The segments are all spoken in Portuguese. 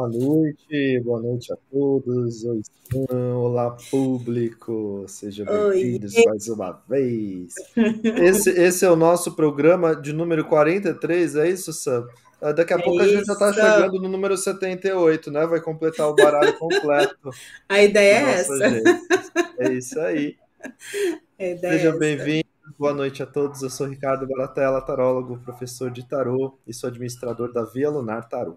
Boa noite, boa noite a todos. Oi, olá, público. Sejam bem-vindos mais uma vez. Esse, esse é o nosso programa de número 43, é isso, Sam? Ah, daqui a é pouco a gente já está chegando no número 78, né? Vai completar o baralho completo. a ideia é essa. Gente. É isso aí. Seja é bem-vindo. Boa noite a todos. Eu sou Ricardo Baratella, tarólogo, professor de tarô e sou administrador da Via Lunar Tarô.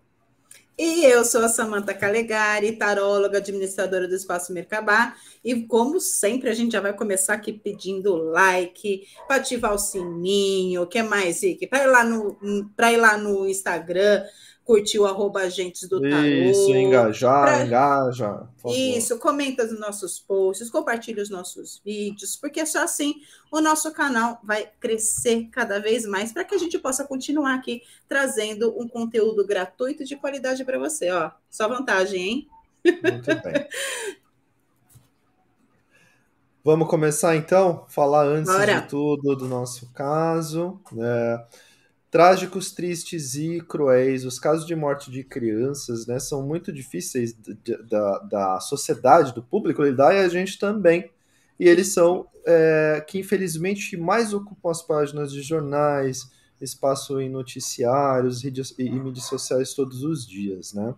E eu sou a Samanta Calegari, taróloga, administradora do Espaço Mercabá. E como sempre, a gente já vai começar aqui pedindo like, para ativar o sininho, o que mais, Ike? Para ir, lá no, ir lá no Instagram, curtir o arroba agentes do tarô. Isso, engajar, pra... engaja. Isso, comenta os nossos posts, compartilha os nossos vídeos, porque só assim o nosso canal vai crescer cada vez mais para que a gente possa continuar aqui trazendo um conteúdo gratuito de qualidade para você. Ó, só vantagem, hein? Muito bem. Vamos começar então? Falar antes Bora. de tudo do nosso caso. Né? Trágicos, tristes e cruéis. Os casos de morte de crianças né, são muito difíceis da, da sociedade, do público lidar, e a gente também. E eles são é, que, infelizmente, mais ocupam as páginas de jornais, espaço em noticiários e, e mídias sociais todos os dias. Né?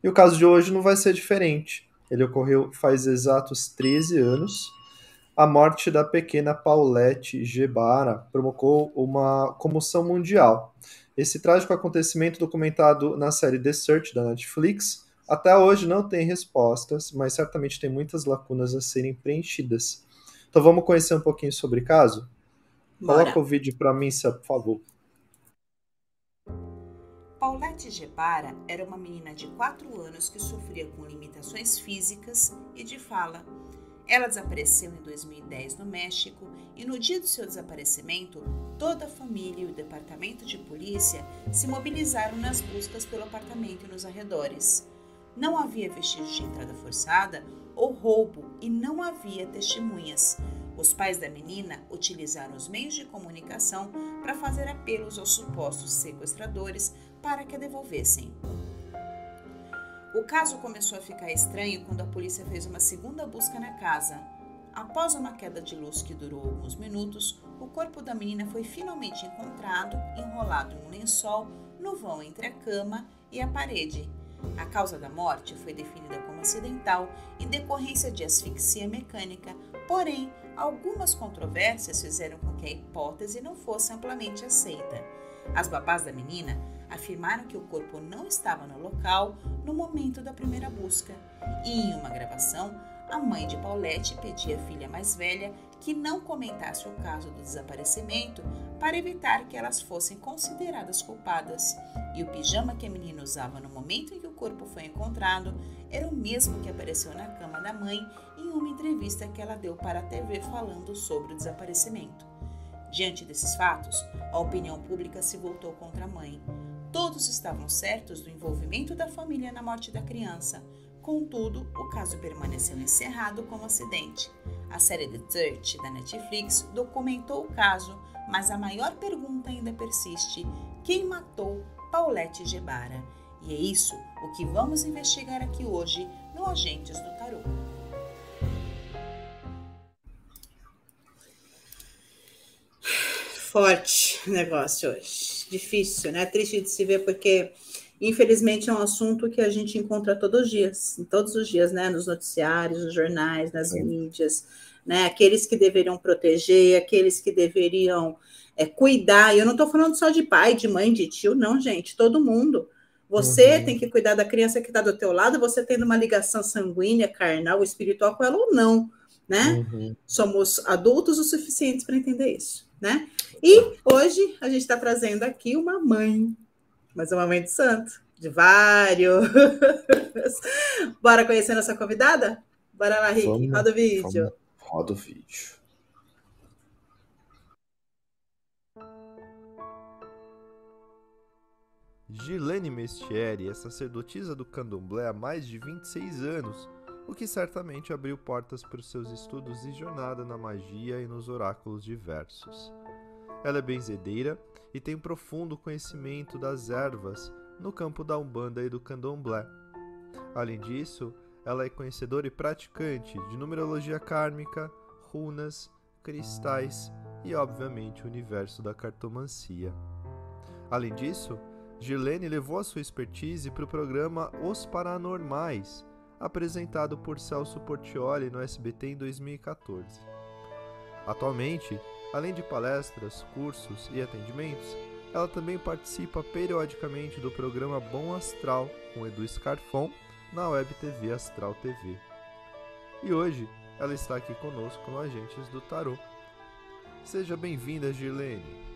E o caso de hoje não vai ser diferente. Ele ocorreu faz exatos 13 anos a morte da pequena Paulette Gebara provocou uma comoção mundial. Esse trágico acontecimento, documentado na série The Search da Netflix, até hoje não tem respostas, mas certamente tem muitas lacunas a serem preenchidas. Então vamos conhecer um pouquinho sobre o caso? Bora. Coloca o vídeo para mim, por favor. Paulette Gebara era uma menina de 4 anos que sofria com limitações físicas e de fala ela desapareceu em 2010 no México e no dia do seu desaparecimento, toda a família e o departamento de polícia se mobilizaram nas buscas pelo apartamento e nos arredores. Não havia vestígios de entrada forçada ou roubo e não havia testemunhas. Os pais da menina utilizaram os meios de comunicação para fazer apelos aos supostos sequestradores para que a devolvessem. O caso começou a ficar estranho quando a polícia fez uma segunda busca na casa. Após uma queda de luz que durou alguns minutos, o corpo da menina foi finalmente encontrado, enrolado em um lençol, no vão entre a cama e a parede. A causa da morte foi definida como acidental em decorrência de asfixia mecânica, porém, algumas controvérsias fizeram com que a hipótese não fosse amplamente aceita. As babás da menina afirmaram que o corpo não estava no local no momento da primeira busca. E em uma gravação, a mãe de Paulette pedia à filha mais velha que não comentasse o caso do desaparecimento para evitar que elas fossem consideradas culpadas. E o pijama que a menina usava no momento em que o corpo foi encontrado era o mesmo que apareceu na cama da mãe em uma entrevista que ela deu para a TV falando sobre o desaparecimento. Diante desses fatos, a opinião pública se voltou contra a mãe. Todos estavam certos do envolvimento da família na morte da criança. Contudo, o caso permaneceu encerrado como acidente. A série The Church da Netflix documentou o caso, mas a maior pergunta ainda persiste: quem matou Paulette Gebara? E é isso o que vamos investigar aqui hoje no Agentes do Tarot. Forte negócio hoje difícil, né? Triste de se ver, porque infelizmente é um assunto que a gente encontra todos os dias, todos os dias, né? Nos noticiários, nos jornais, nas Sim. mídias, né? Aqueles que deveriam proteger, aqueles que deveriam é, cuidar. Eu não estou falando só de pai, de mãe, de tio, não, gente, todo mundo. Você uhum. tem que cuidar da criança que está do teu lado, você tendo uma ligação sanguínea, carnal, espiritual com ela ou não, né? Uhum. Somos adultos o suficientes para entender isso né? E hoje a gente está trazendo aqui uma mãe, mas uma mãe de santo, de vários. Bora conhecer nossa convidada? Bora lá, Rick, vamos, roda o vídeo. Vamos, roda o vídeo. Gilene Mestieri é sacerdotisa do candomblé há mais de 26 anos o que certamente abriu portas para os seus estudos e jornada na magia e nos oráculos diversos. Ela é benzedeira e tem um profundo conhecimento das ervas no campo da Umbanda e do Candomblé, Além disso, ela é conhecedora e praticante de numerologia kármica, runas, cristais e, obviamente, o universo da cartomancia. Além disso, Girlene levou a sua expertise para o programa Os Paranormais, apresentado por Celso Portioli no SBT em 2014. Atualmente, além de palestras, cursos e atendimentos, ela também participa periodicamente do programa Bom Astral com Edu Scarfon na Web TV Astral TV. E hoje ela está aqui conosco no Agentes do Tarô. Seja bem-vinda, Girlene.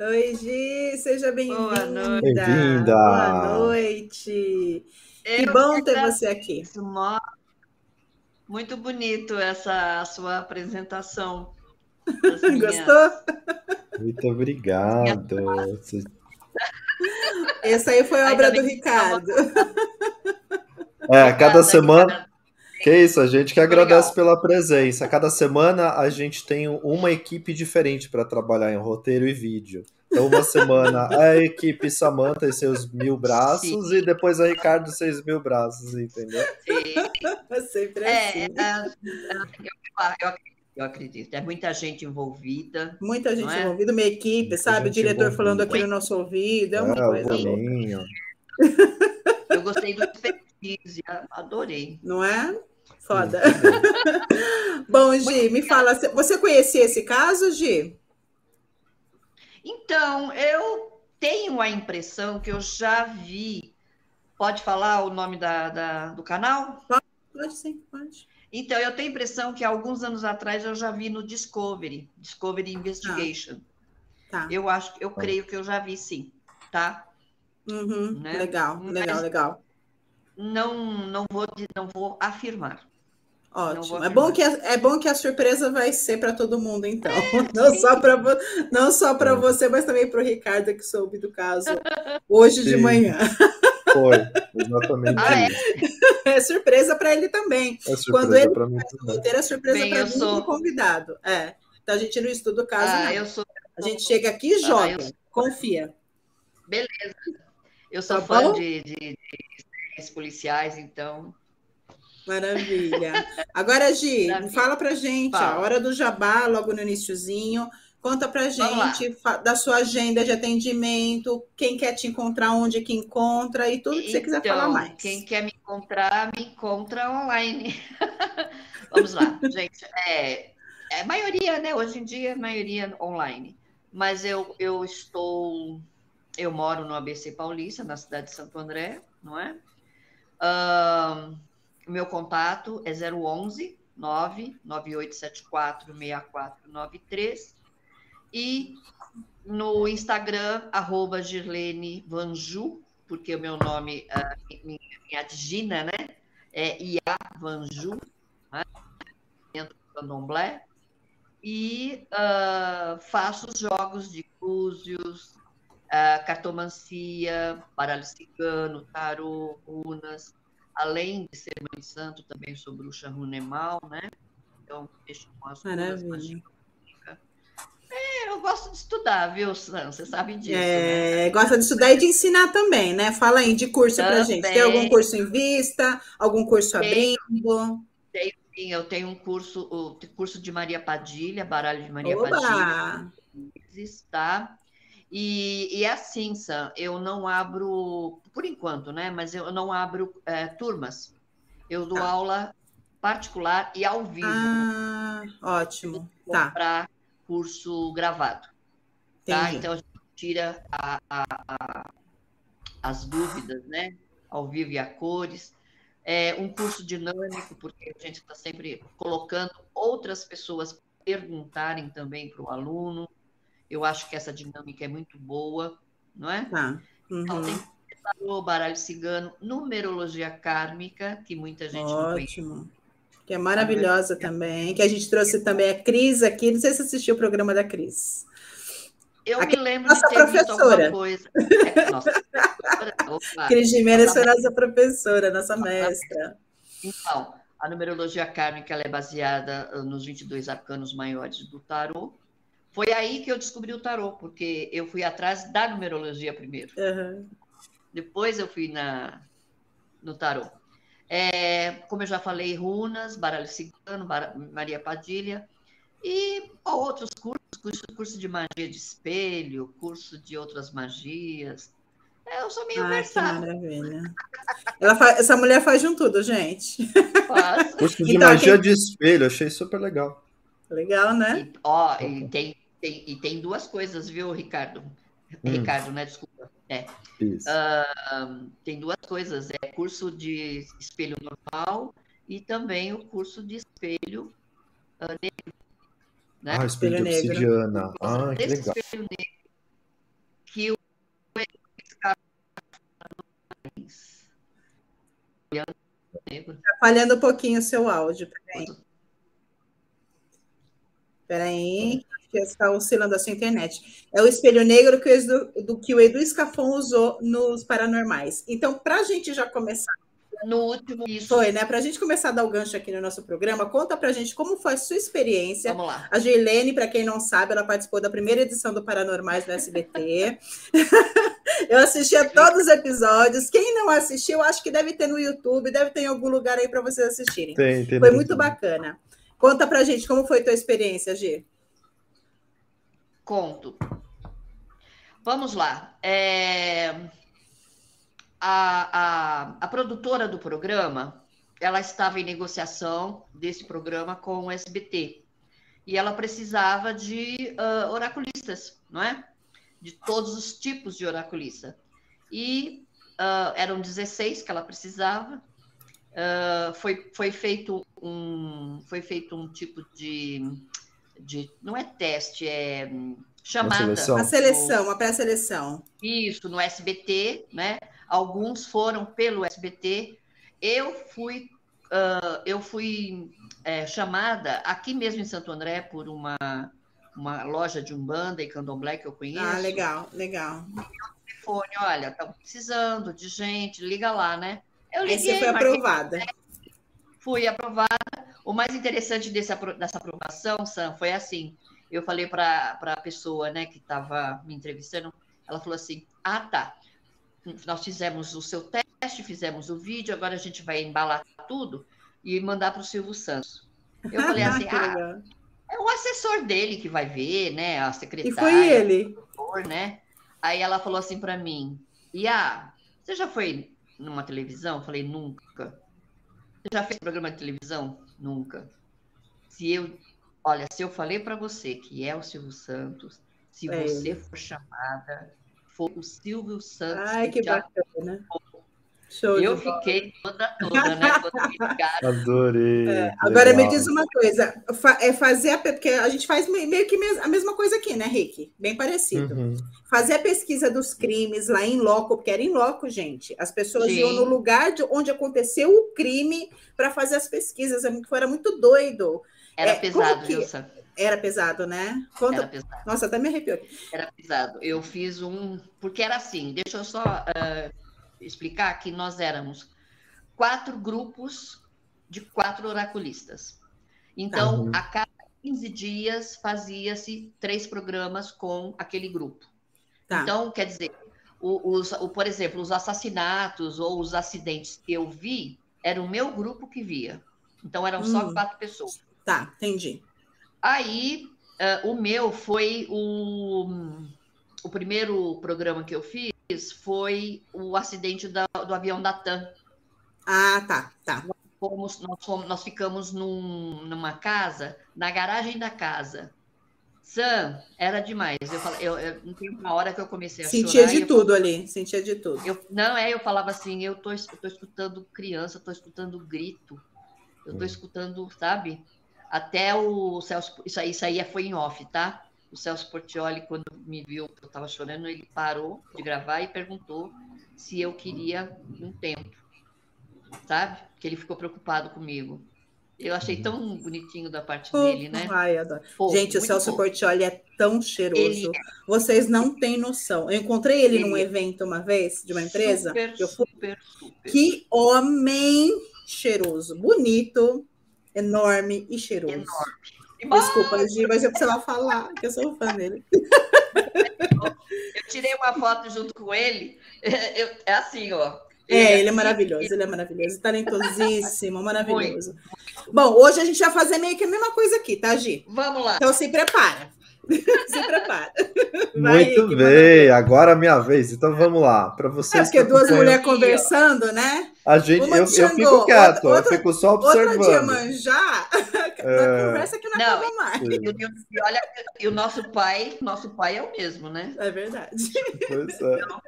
Oi, Gi, seja bem-vinda. Boa noite. Bem-vinda. Boa noite. que bom ter você aqui. Muito bonito essa sua apresentação. Gostou? Muito obrigado. Essa aí foi obra do Ricardo. É, cada semana. Que isso, a gente que agradece pela presença. Cada semana a gente tem uma equipe diferente para trabalhar em roteiro e vídeo. Então, uma semana a equipe Samanta e seus mil braços, Sim. e depois a Ricardo e seus mil braços, entendeu? Sim. Sempre é, assim. É, eu, eu, eu acredito. É muita gente envolvida. Muita gente é? envolvida, uma equipe, muita sabe? O diretor envolvida. falando aqui no nosso ouvido, é uma é, coisa. Eu gostei do expertise, adorei. Não é? Foda. Bom, Gi, me fala, você conhecia esse caso, Gi? Então, eu tenho a impressão que eu já vi. Pode falar o nome da, da do canal? Pode, pode sim, pode. Então, eu tenho a impressão que alguns anos atrás eu já vi no Discovery, Discovery Investigation. Tá. tá. Eu acho, eu tá. creio que eu já vi sim, tá? Uhum, né? Legal, Mas legal, legal. Não, não vou, não vou afirmar. Ótimo. É bom, que a, é bom que a surpresa vai ser para todo mundo, então. Não só para não só para você, mas também para o Ricardo, que soube do caso hoje Sim. de manhã. Foi, exatamente ah, é? é? surpresa para ele também. É surpresa Quando ele para mim também. Ter é surpresa para mim sou... convidado. É. Então a gente não estuda o caso, ah, não. Eu sou... A gente chega aqui e joga. Ah, sou... Confia. Beleza. Eu sou tá fã de, de, de policiais, então Maravilha. Agora, Gi, Maravilha. fala pra gente, fala. a hora do jabá, logo no iníciozinho. Conta pra gente da sua agenda de atendimento, quem quer te encontrar, onde que encontra e tudo que então, você quiser falar então, mais. Quem quer me encontrar, me encontra online. Vamos lá, gente. É, é maioria, né? Hoje em dia, maioria online. Mas eu, eu estou. Eu moro no ABC Paulista, na cidade de Santo André, não é? Uh, meu contato é 011 99874 6493 e no Instagram, arroba Girlene Vanju, porque o meu nome, uh, minha, minha digina, né? É Ia Vanju, né? dentro do candomblé. E uh, faço jogos de cúzios, uh, cartomancia, baralho cigano, tarô, runas, além de ser mãe de santo, também sou bruxa runemal, né? Então, mexo com as Maravilha. É, eu gosto de estudar, viu, Sam? Você sabe disso. É, né? gosta de estudar e de ensinar também, né? Fala aí de curso para gente. Tem algum curso em vista? Algum curso abrindo? Tenho, sim, eu tenho um curso, o curso de Maria Padilha, baralho de Maria Oba! Padilha. Tá? E, e é assim, Sam, eu não abro, por enquanto, né? Mas eu não abro é, turmas. Eu dou tá. aula particular e ao vivo. Ah, ótimo. Tá. Para curso gravado. Tá? Então a gente tira a, a, a, as dúvidas, né? Ao vivo e a cores. É um curso dinâmico, porque a gente está sempre colocando outras pessoas perguntarem também para o aluno. Eu acho que essa dinâmica é muito boa, não é? Tá. Uhum. Então, tem o baralho cigano, numerologia kármica, que muita gente Ótimo. Que é maravilhosa também, que a gente trouxe também a Cris aqui. Não sei se assistiu o programa da Cris. Eu aqui, me lembro nossa de ter professora. coisa. É, nossa professora. Cris Jimenez foi nossa professora, nossa mestra. Então, a numerologia kármica é baseada nos 22 arcanos maiores do tarô. Foi aí que eu descobri o tarô, porque eu fui atrás da numerologia primeiro. Uhum. Depois eu fui na, no tarô. É, como eu já falei, runas, baralho cigano, bar... Maria Padilha, e outros cursos, curso, curso de magia de espelho, curso de outras magias. É, eu sou meio Ai, versátil. maravilha. Faz, essa mulher faz de um tudo, gente. Faz. Curso de então, magia quem... de espelho, achei super legal. Legal, né? E, ó, e tem, tem, e tem duas coisas, viu, Ricardo? Hum. Ricardo, né? Desculpa. É. Uh, tem duas coisas: é curso de espelho normal e também o curso de espelho uh, negro. Né? Ah, espelho, espelho de obsidiana. Ah, que legal. Espelho negro que o falhando um pouquinho o seu áudio. Peraí. Peraí que está oscilando a sua internet. É o espelho negro que o, Edu, do, que o Edu Scafon usou nos paranormais. Então, para a gente já começar. No último. Isso. Foi, né? Para a gente começar a dar o gancho aqui no nosso programa, conta para a gente como foi a sua experiência. Vamos lá. A Gilene, para quem não sabe, ela participou da primeira edição do Paranormais no SBT. Eu assisti a todos os episódios. Quem não assistiu, acho que deve ter no YouTube, deve ter em algum lugar aí para vocês assistirem. Tem, tem foi muito bacana. Conta pra gente como foi a tua experiência, Gi conto. Vamos lá. É... A, a, a produtora do programa, ela estava em negociação desse programa com o SBT. E ela precisava de uh, oraculistas, não é? De todos os tipos de oraculista. E uh, eram 16 que ela precisava. Uh, foi, foi, feito um, foi feito um tipo de de não é teste, é chamada. Uma seleção, uma seleção, uma pré-seleção. Isso, no SBT, né? Alguns foram pelo SBT. Eu fui, uh, eu fui é, chamada aqui mesmo em Santo André por uma, uma loja de umbanda e candomblé que eu conheço. Ah, legal, legal. telefone, olha, estamos precisando de gente, liga lá, né? Eu liguei, Aí você foi aprovada. Fui aprovada o mais interessante desse, dessa aprovação, Sam, foi assim: eu falei para a pessoa né, que estava me entrevistando, ela falou assim: ah, tá. Nós fizemos o seu teste, fizemos o vídeo, agora a gente vai embalar tudo e mandar para o Silvio Santos. Eu falei assim: ah, é o assessor dele que vai ver, né? A secretária. E foi ele. né? Aí ela falou assim para mim: Ia, você já foi numa televisão? Eu falei: nunca. Você já fez programa de televisão? Nunca. Se eu, olha, se eu falei para você que é o Silvio Santos, se é você ele. for chamada, for o Silvio Santos. Ai, que, que bacana. Show eu fiquei toda toda, né? Adorei. É, agora me diz uma coisa, é fazer a, porque a gente faz meio que a mesma coisa aqui, né, Rick? Bem parecido. Uhum. Fazer a pesquisa dos crimes lá em loco, porque era em loco, gente. As pessoas Sim. iam no lugar de onde aconteceu o crime para fazer as pesquisas. É era muito doido. Era é, pesado, que... Wilson. Era pesado, né? Conta... Era pesado. Nossa, até me arrepiou. Era pesado. Eu fiz um. Porque era assim, deixa eu só. Uh explicar que nós éramos quatro grupos de quatro oraculistas. Então, uhum. a cada 15 dias fazia-se três programas com aquele grupo. Tá. Então, quer dizer, o, os, o, por exemplo, os assassinatos ou os acidentes que eu vi, era o meu grupo que via. Então, eram só hum. quatro pessoas. Tá, entendi. Aí, uh, o meu foi o, o primeiro programa que eu fiz foi o acidente da, do avião da TAM. Ah, tá, tá. Nós, fomos, nós, fomos, nós ficamos num, numa casa, na garagem da casa. Sam, era demais. Eu, falei, eu, eu não tem uma hora que eu comecei a sentia chorar. Sentia de tudo ali, sentia de tudo. Eu, não, é, eu falava assim, eu tô, eu tô escutando criança, tô escutando grito, eu tô hum. escutando, sabe? Até o Celso, isso aí, isso aí foi em off, tá? O Celso Portioli, quando me viu que eu estava chorando, ele parou de gravar e perguntou se eu queria um tempo, sabe? Que ele ficou preocupado comigo. Eu achei uhum. tão bonitinho da parte oh, dele, né? Ai, adoro. Pô, Gente, o Celso bom. Portioli é tão cheiroso. Ele... É Vocês não têm noção. Eu encontrei ele, ele num é evento uma vez, de uma empresa. Super, eu fui... super, super. Que homem cheiroso. Bonito, enorme e cheiroso. Enorme. Desculpa, Gi, mas eu precisava falar, que eu sou fã dele. Eu tirei uma foto junto com ele. Eu, é assim, ó. É, ele é maravilhoso, ele é maravilhoso, talentosíssimo, maravilhoso. Bom, hoje a gente vai fazer meio que a mesma coisa aqui, tá, Gi? Vamos lá. Então se prepara. Se prepara. Vai, Muito bem, agora é a minha vez. Então vamos lá. Para vocês. É porque duas mulheres conversando, né? A gente, eu, eu fico quieto, outra, eu fico só observando. Outra dia manjar, é... conversa que não, não acaba mais. E, e, olha, e o nosso pai, nosso pai é o mesmo, né? É verdade. Pois é. Então,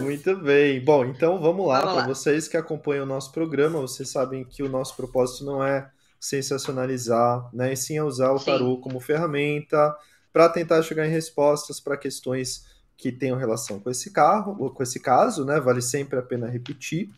muito bem. Bom, então vamos lá. Para vocês que acompanham o nosso programa, vocês sabem que o nosso propósito não é sensacionalizar, né? E sim é usar o sim. tarô como ferramenta para tentar chegar em respostas para questões que tenham relação com esse carro, ou com esse caso, né? Vale sempre a pena repetir.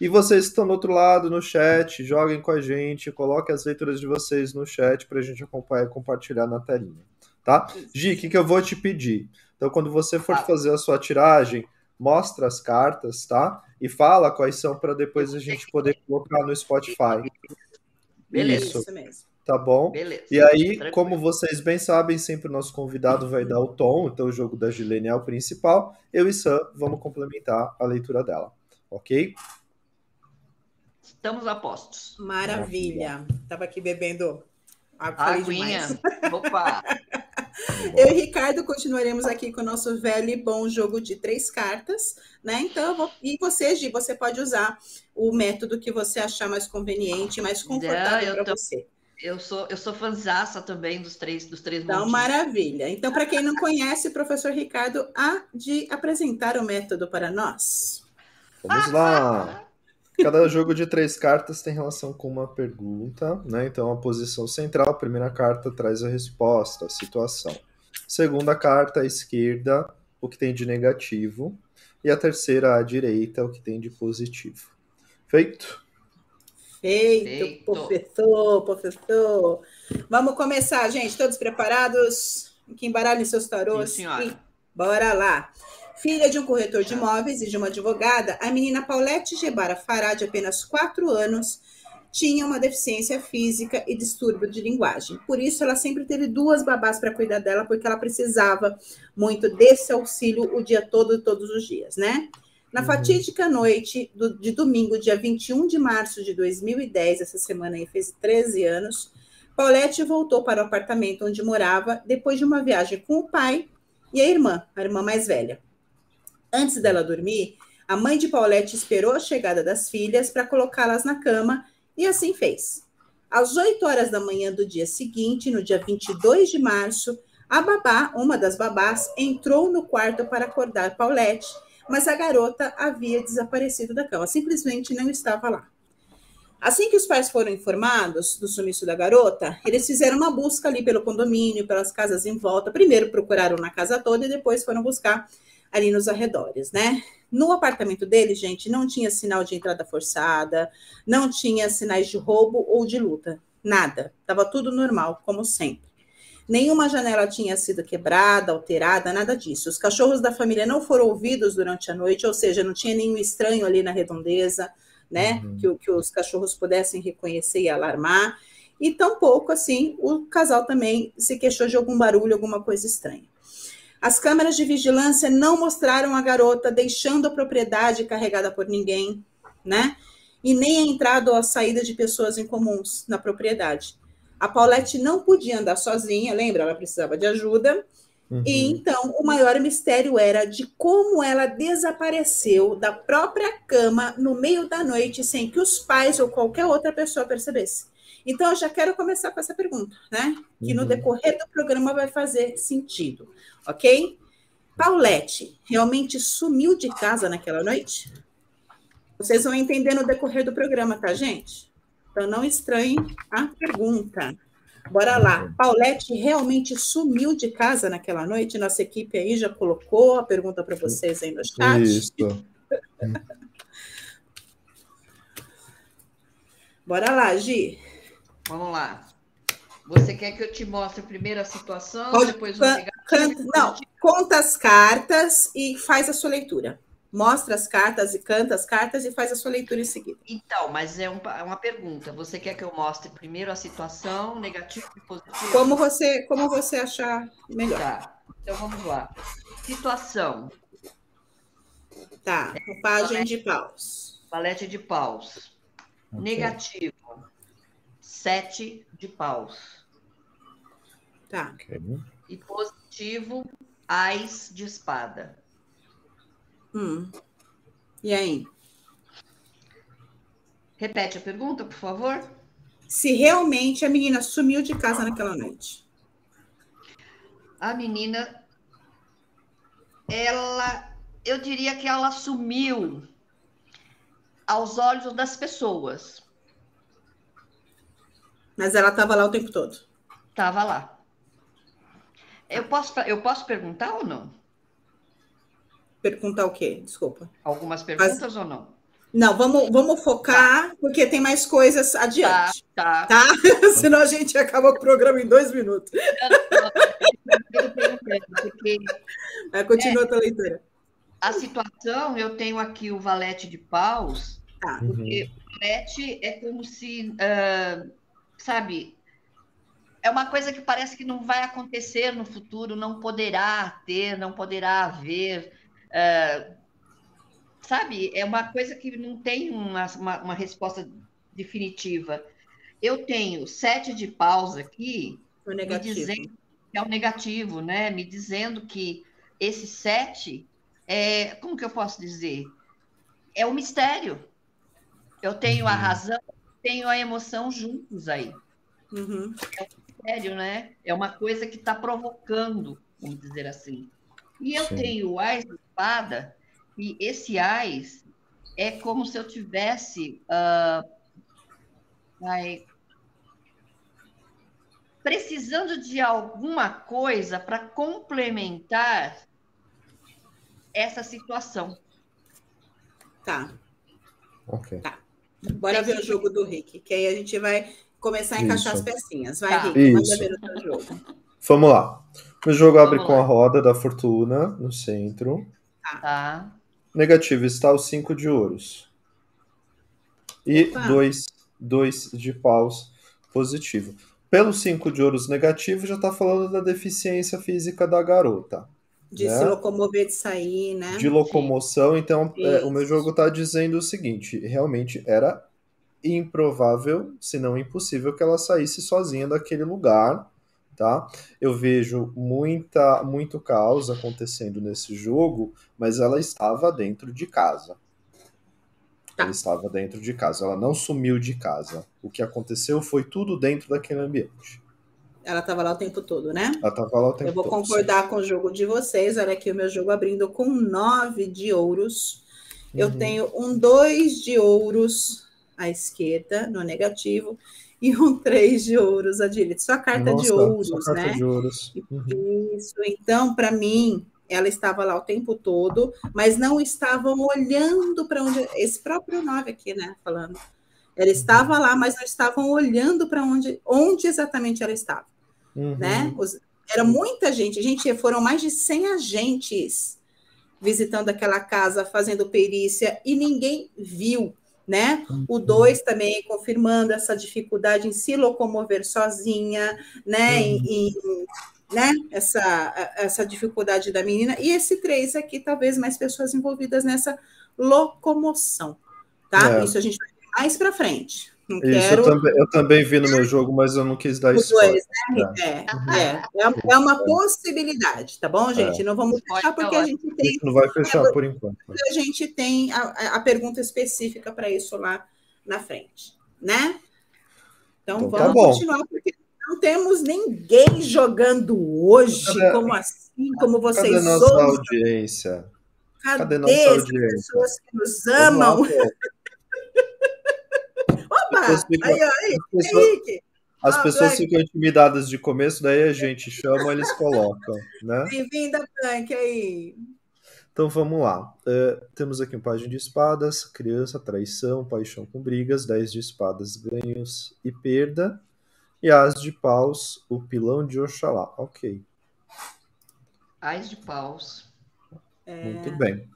E vocês que estão do outro lado no chat, joguem com a gente, coloquem as leituras de vocês no chat para a gente acompanhar e compartilhar na telinha, tá? Gi, o que, que eu vou te pedir? Então, quando você for fazer a sua tiragem, mostra as cartas, tá? E fala quais são para depois a gente poder colocar no Spotify. Beleza. Isso, mesmo. Tá bom? Beleza. E aí, Tranquilo. como vocês bem sabem, sempre o nosso convidado vai dar o tom, então o jogo da Gilene é o principal. Eu e Sam vamos complementar a leitura dela, ok? Estamos a postos. Maravilha. Tava aqui bebendo água. Aguinha. Opa! Eu e Ricardo continuaremos aqui com o nosso velho e bom jogo de três cartas, né? Então, vou... e você, Gi, você pode usar o método que você achar mais conveniente, mais confortável para tô... você. Eu sou, eu sou fanzaça também dos três, dos três Então, maravilha. Então, para quem não conhece, professor Ricardo, há de apresentar o método para nós. Vamos lá. Cada jogo de três cartas tem relação com uma pergunta, né? Então, a posição central, a primeira carta traz a resposta, a situação. Segunda carta, à esquerda, o que tem de negativo. E a terceira, à direita, o que tem de positivo. Feito? Feito, Feito. professor, professor. Vamos começar, gente. Todos preparados? Que embaralhem seus tarôs. Sim, senhora. E bora lá. Filha de um corretor de imóveis e de uma advogada, a menina Paulette Gebara Fará, de apenas 4 anos, tinha uma deficiência física e distúrbio de linguagem. Por isso, ela sempre teve duas babás para cuidar dela, porque ela precisava muito desse auxílio o dia todo, todos os dias, né? Na uhum. fatídica noite do, de domingo, dia 21 de março de 2010, essa semana aí fez 13 anos, Paulette voltou para o apartamento onde morava depois de uma viagem com o pai e a irmã, a irmã mais velha. Antes dela dormir, a mãe de Paulette esperou a chegada das filhas para colocá-las na cama e assim fez. Às 8 horas da manhã do dia seguinte, no dia 22 de março, a babá, uma das babás, entrou no quarto para acordar Paulette, mas a garota havia desaparecido da cama, simplesmente não estava lá. Assim que os pais foram informados do sumiço da garota, eles fizeram uma busca ali pelo condomínio, pelas casas em volta. Primeiro procuraram na casa toda e depois foram buscar ali nos arredores, né? No apartamento dele, gente, não tinha sinal de entrada forçada, não tinha sinais de roubo ou de luta, nada. Tava tudo normal, como sempre. Nenhuma janela tinha sido quebrada, alterada, nada disso. Os cachorros da família não foram ouvidos durante a noite, ou seja, não tinha nenhum estranho ali na redondeza, né? Uhum. Que, que os cachorros pudessem reconhecer e alarmar. E tampouco, assim, o casal também se queixou de algum barulho, alguma coisa estranha. As câmeras de vigilância não mostraram a garota deixando a propriedade carregada por ninguém, né? E nem a entrada ou a saída de pessoas incomuns na propriedade. A Paulette não podia andar sozinha, lembra? Ela precisava de ajuda. Uhum. E então o maior mistério era de como ela desapareceu da própria cama no meio da noite sem que os pais ou qualquer outra pessoa percebesse. Então, eu já quero começar com essa pergunta, né? Que no uhum. decorrer do programa vai fazer sentido, ok? Paulette realmente sumiu de casa naquela noite? Vocês vão entender no decorrer do programa, tá, gente? Então, não estranhem a pergunta. Bora lá. Paulette realmente sumiu de casa naquela noite? Nossa equipe aí já colocou a pergunta para vocês aí no chat. Isso. Bora lá, Gi. Vamos lá. Você quer que eu te mostre primeiro a situação, Pode, depois o canta, Não, conta as cartas e faz a sua leitura. Mostra as cartas e canta as cartas e faz a sua leitura em seguida. Então, mas é, um, é uma pergunta. Você quer que eu mostre primeiro a situação, negativo e positivo? Como você, como você achar melhor. Tá. Então vamos lá. Situação. Tá, roupagem de paus. Valete de paus. Okay. Negativo. Sete de paus. Tá. Okay. E positivo, ais de espada. Hum. E aí? Repete a pergunta, por favor. Se realmente a menina sumiu de casa naquela noite. A menina, ela, eu diria que ela sumiu aos olhos das pessoas. Mas ela estava lá o tempo todo. Estava lá. Eu posso, eu posso perguntar ou não? Perguntar o quê? Desculpa. Algumas perguntas Mas... ou não? Não, vamos, vamos focar, tá. porque tem mais coisas adiante. Tá. Tá? tá? Senão a gente acaba o programa em dois minutos. Vai, continua é, a tua leitura. A situação, eu tenho aqui o valete de paus, tá. porque uhum. o valete é como se, uh, sabe, é uma coisa que parece que não vai acontecer no futuro, não poderá ter, não poderá haver. Uh, sabe, é uma coisa que não tem uma, uma, uma resposta definitiva. Eu tenho sete de paus aqui, o negativo. me dizendo que é o negativo, né? Me dizendo que esse sete é, como que eu posso dizer? É o um mistério. Eu tenho a uhum. razão, tenho a emoção juntos aí. Uhum. É um mistério, né? É uma coisa que está provocando, vamos dizer assim. E eu Sim. tenho o ás de espada, e esse AIS é como se eu tivesse uh, precisando de alguma coisa para complementar essa situação. Tá. Ok. Tá. Bora ver o jogo do Rick, que aí a gente vai começar a encaixar Isso. as pecinhas. Vai, tá. Rick, manda ver o teu jogo. Vamos lá. O jogo abre com a roda da fortuna no centro. Tá. tá. Negativo está o 5 de ouros. E 2 dois, de paus positivo. Pelo 5 de ouros negativo, já está falando da deficiência física da garota. De né? se locomover, de sair, né? De locomoção. Então, é, o meu jogo está dizendo o seguinte: realmente era improvável, se não impossível, que ela saísse sozinha daquele lugar tá? Eu vejo muita muito caos acontecendo nesse jogo, mas ela estava dentro de casa. Tá. Ela estava dentro de casa, ela não sumiu de casa. O que aconteceu foi tudo dentro daquele ambiente. Ela estava lá o tempo todo, né? Ela estava lá o tempo todo. Eu vou todo, concordar sim. com o jogo de vocês. Olha aqui o meu jogo abrindo com nove de ouros. Uhum. Eu tenho um dois de ouros à esquerda, no negativo, e um três de ouros à direita. Só carta Nossa, de ouros, só carta né? De ouros. Uhum. Isso. Então, para mim, ela estava lá o tempo todo, mas não estavam olhando para onde. Esse próprio nove aqui, né? Falando. Ela estava lá, mas não estavam olhando para onde, onde exatamente ela estava. Uhum. Né? Os, era muita gente, gente, foram mais de 100 agentes visitando aquela casa, fazendo perícia, e ninguém viu né? O 2 uhum. também confirmando essa dificuldade em se locomover sozinha, né? Uhum. Em, né? Essa, essa dificuldade da menina. E esse 3 aqui, talvez mais pessoas envolvidas nessa locomoção, tá? É. Isso a gente vai ver mais para frente. Não Isso, quero... eu, também, eu também vi no meu jogo, mas eu não quis dar isso. Né? é. É, é, é, é, uma possibilidade, tá bom, gente? É. Não vamos fechar porque a gente tem. A gente não vai fechar por enquanto. A gente tem a, a pergunta específica para isso lá na frente, né? Então, então tá vamos tá continuar, porque não temos ninguém jogando hoje, cadê, como assim, como vocês cadê nossa audiência? Cadê, cadê nossa audiência? As pessoas que nos amam. Pessoas ficam, aí, aí, as pessoas, as ah, pessoas ficam intimidadas de começo, daí a gente chama, eles colocam, né? Bem-vinda, Blank, aí. Então vamos lá. Uh, temos aqui um página de espadas, criança, traição, paixão com brigas, 10 de espadas, ganhos e perda. E as de paus, o pilão de Oxalá. Ok. As de paus. É... Muito bem.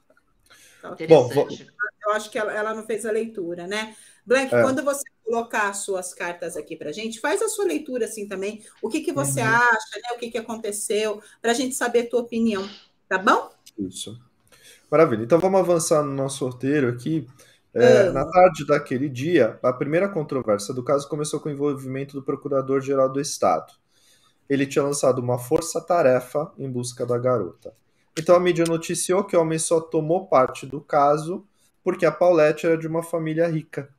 Bom, eu acho que ela, ela não fez a leitura, né? Blank, é. quando você colocar as suas cartas aqui para a gente, faz a sua leitura assim também. O que, que você uhum. acha, né? O que, que aconteceu, para a gente saber a tua opinião, Tá bom? Isso. Maravilha. Então vamos avançar no nosso roteiro aqui. É, Na tarde daquele dia, a primeira controvérsia do caso começou com o envolvimento do Procurador-Geral do Estado. Ele tinha lançado uma força-tarefa em busca da garota. Então a mídia noticiou que o homem só tomou parte do caso porque a Paulette era de uma família rica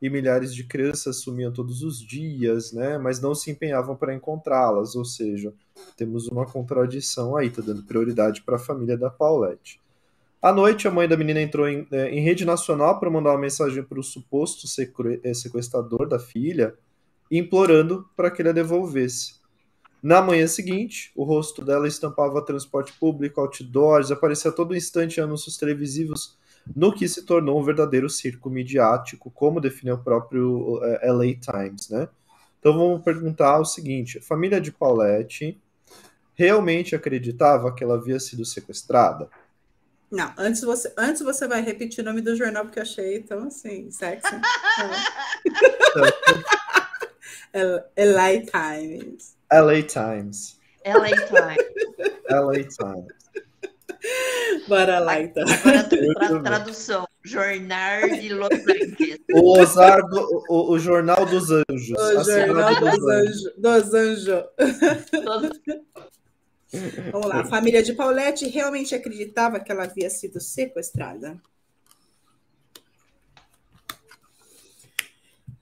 e milhares de crianças sumiam todos os dias, né? Mas não se empenhavam para encontrá-las, ou seja, temos uma contradição aí, tá dando prioridade para a família da Paulette. À noite, a mãe da menina entrou em, é, em rede nacional para mandar uma mensagem para o suposto é, sequestrador da filha, implorando para que ele a devolvesse. Na manhã seguinte, o rosto dela estampava transporte público, outdoors, aparecia a todo instante anúncios televisivos no que se tornou um verdadeiro circo midiático, como definiu o próprio é, LA Times, né? Então vamos perguntar o seguinte: a família de Paulette realmente acreditava que ela havia sido sequestrada? Não, antes você, antes você vai repetir o nome do jornal porque eu achei tão assim, sexy. LA Times. LA Times. LA Times. LA Times. Bora lá, então. Agora, tradução. Jornal de Los Angeles. O, Ozardo, o, o, Jornal dos Anjos. O Jornal dos, Anjos. Dos Anjos. Vamos lá. A família de Paulette realmente acreditava que ela havia sido sequestrada?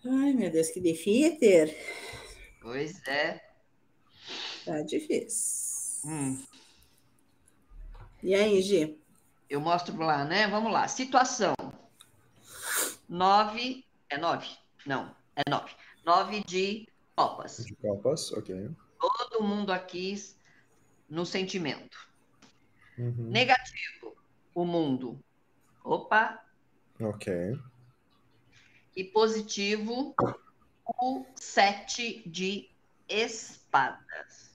Ai, meu Deus, que difícil. Pois é. Tá difícil. Hum. E aí, Gi? Eu mostro lá, né? Vamos lá. Situação. Nove. É nove? Não, é nove. Nove de copas. De copas, ok. Todo mundo aqui no sentimento. Uhum. Negativo, o mundo. Opa. Ok. E positivo, o sete de espadas.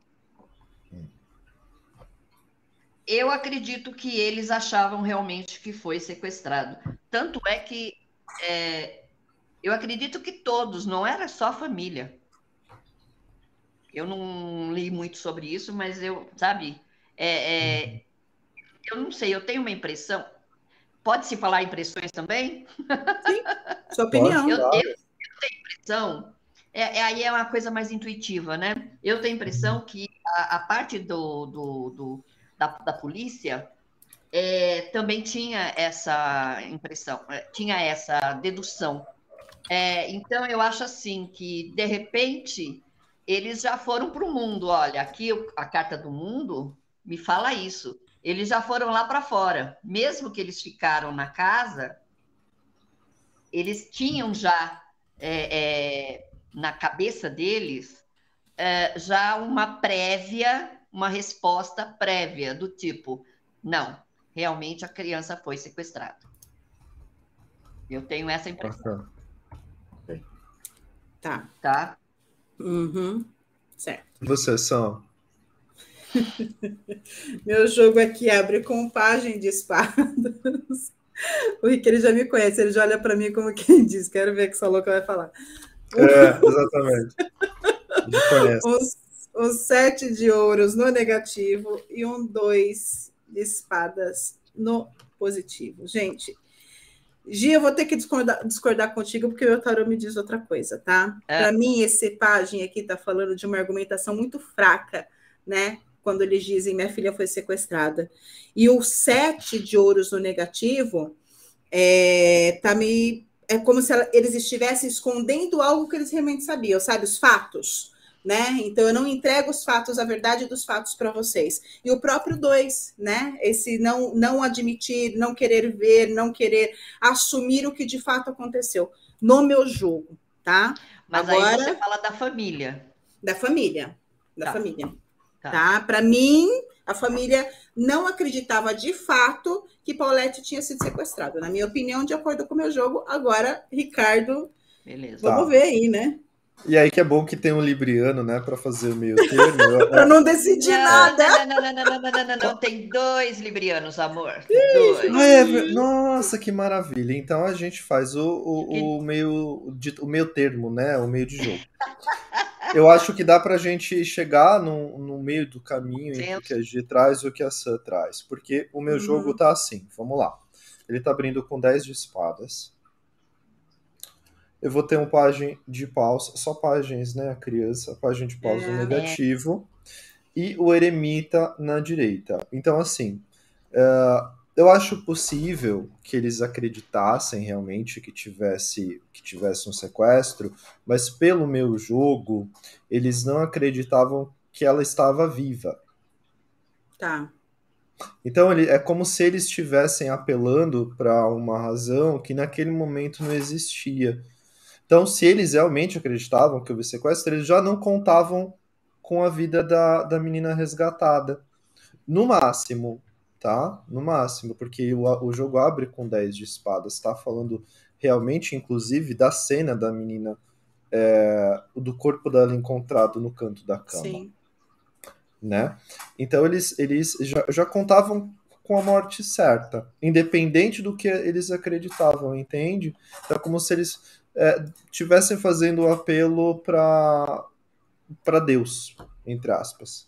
Eu acredito que eles achavam realmente que foi sequestrado. Tanto é que é, eu acredito que todos, não era só a família. Eu não li muito sobre isso, mas eu, sabe, é, é, eu não sei, eu tenho uma impressão. Pode-se falar impressões também? Sim, sua opinião. Eu, eu, eu tenho impressão, é, é, aí é uma coisa mais intuitiva, né? Eu tenho impressão que a, a parte do, do, do da, da polícia é, também tinha essa impressão, é, tinha essa dedução. É, então, eu acho assim que, de repente, eles já foram para o mundo. Olha, aqui a carta do mundo me fala isso. Eles já foram lá para fora. Mesmo que eles ficaram na casa, eles tinham já é, é, na cabeça deles é, já uma prévia uma resposta prévia do tipo: não, realmente a criança foi sequestrada. Eu tenho essa impressão. Tá. Tá? Uhum. Certo. Vocês são? Meu jogo aqui abre com página de espadas. O Rick ele já me conhece, ele já olha para mim como quem diz: Quero ver o que essa louca vai falar. É, exatamente. Me conhece. Os um sete de ouros no negativo e um dois de espadas no positivo. Gente, Gia, eu vou ter que discordar, discordar contigo porque o meu tarô me diz outra coisa, tá? É. Para mim, esse página aqui está falando de uma argumentação muito fraca, né? Quando eles dizem minha filha foi sequestrada. E o sete de ouros no negativo é, tá me, é como se ela, eles estivessem escondendo algo que eles realmente sabiam, sabe? Os fatos né? Então eu não entrego os fatos, a verdade dos fatos para vocês. E o próprio dois, né? Esse não não admitir, não querer ver, não querer assumir o que de fato aconteceu no meu jogo, tá? Mas Agora, aí você fala da família. Da família, da tá. família. Tá? tá? Para mim, a família não acreditava de fato que Paulette tinha sido sequestrada. Na minha opinião, de acordo com o meu jogo, agora Ricardo, Beleza. vamos tá. ver aí, né? E aí que é bom que tem um libriano, né, para fazer o meio termo. para não decidir não, nada. Não, não, não, não, não, não, não, não, tem dois librianos, amor. Dois. É, nossa, que maravilha. Então a gente faz o, o, o meio, o meio termo, né, o meio de jogo. eu acho que dá para a gente chegar no, no meio do caminho entre o que a G traz e o que a Sam traz. Porque o meu uhum. jogo tá assim, vamos lá. Ele tá abrindo com 10 de espadas. Eu vou ter um página de paus, só páginas, né? A criança, página de paus é, negativo. É. E o eremita na direita. Então, assim, uh, eu acho possível que eles acreditassem realmente que tivesse, que tivesse um sequestro, mas pelo meu jogo, eles não acreditavam que ela estava viva. Tá. Então ele, é como se eles estivessem apelando para uma razão que naquele momento não existia. Então, se eles realmente acreditavam que houve sequestro, eles já não contavam com a vida da, da menina resgatada. No máximo, tá? No máximo, porque o, o jogo abre com 10 de espadas, está falando realmente, inclusive, da cena da menina, é, do corpo dela encontrado no canto da cama. Sim. Né? Então eles, eles já, já contavam com a morte certa, independente do que eles acreditavam, entende? Então é como se eles é, fazendo o um apelo para Deus, entre aspas.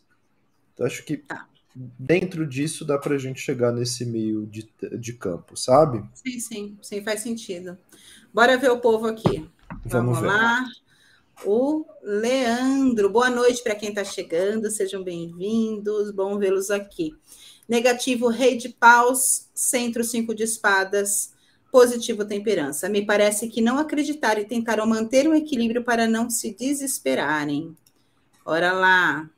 Então acho que tá dentro disso dá para a gente chegar nesse meio de, de campo, sabe? Sim, sim, sim, faz sentido. Bora ver o povo aqui. Vamos, Vamos lá. O Leandro, boa noite para quem está chegando, sejam bem-vindos, bom vê-los aqui. Negativo, rei de paus, centro, cinco de espadas, positivo, temperança. Me parece que não acreditaram e tentaram manter um equilíbrio para não se desesperarem. Ora lá.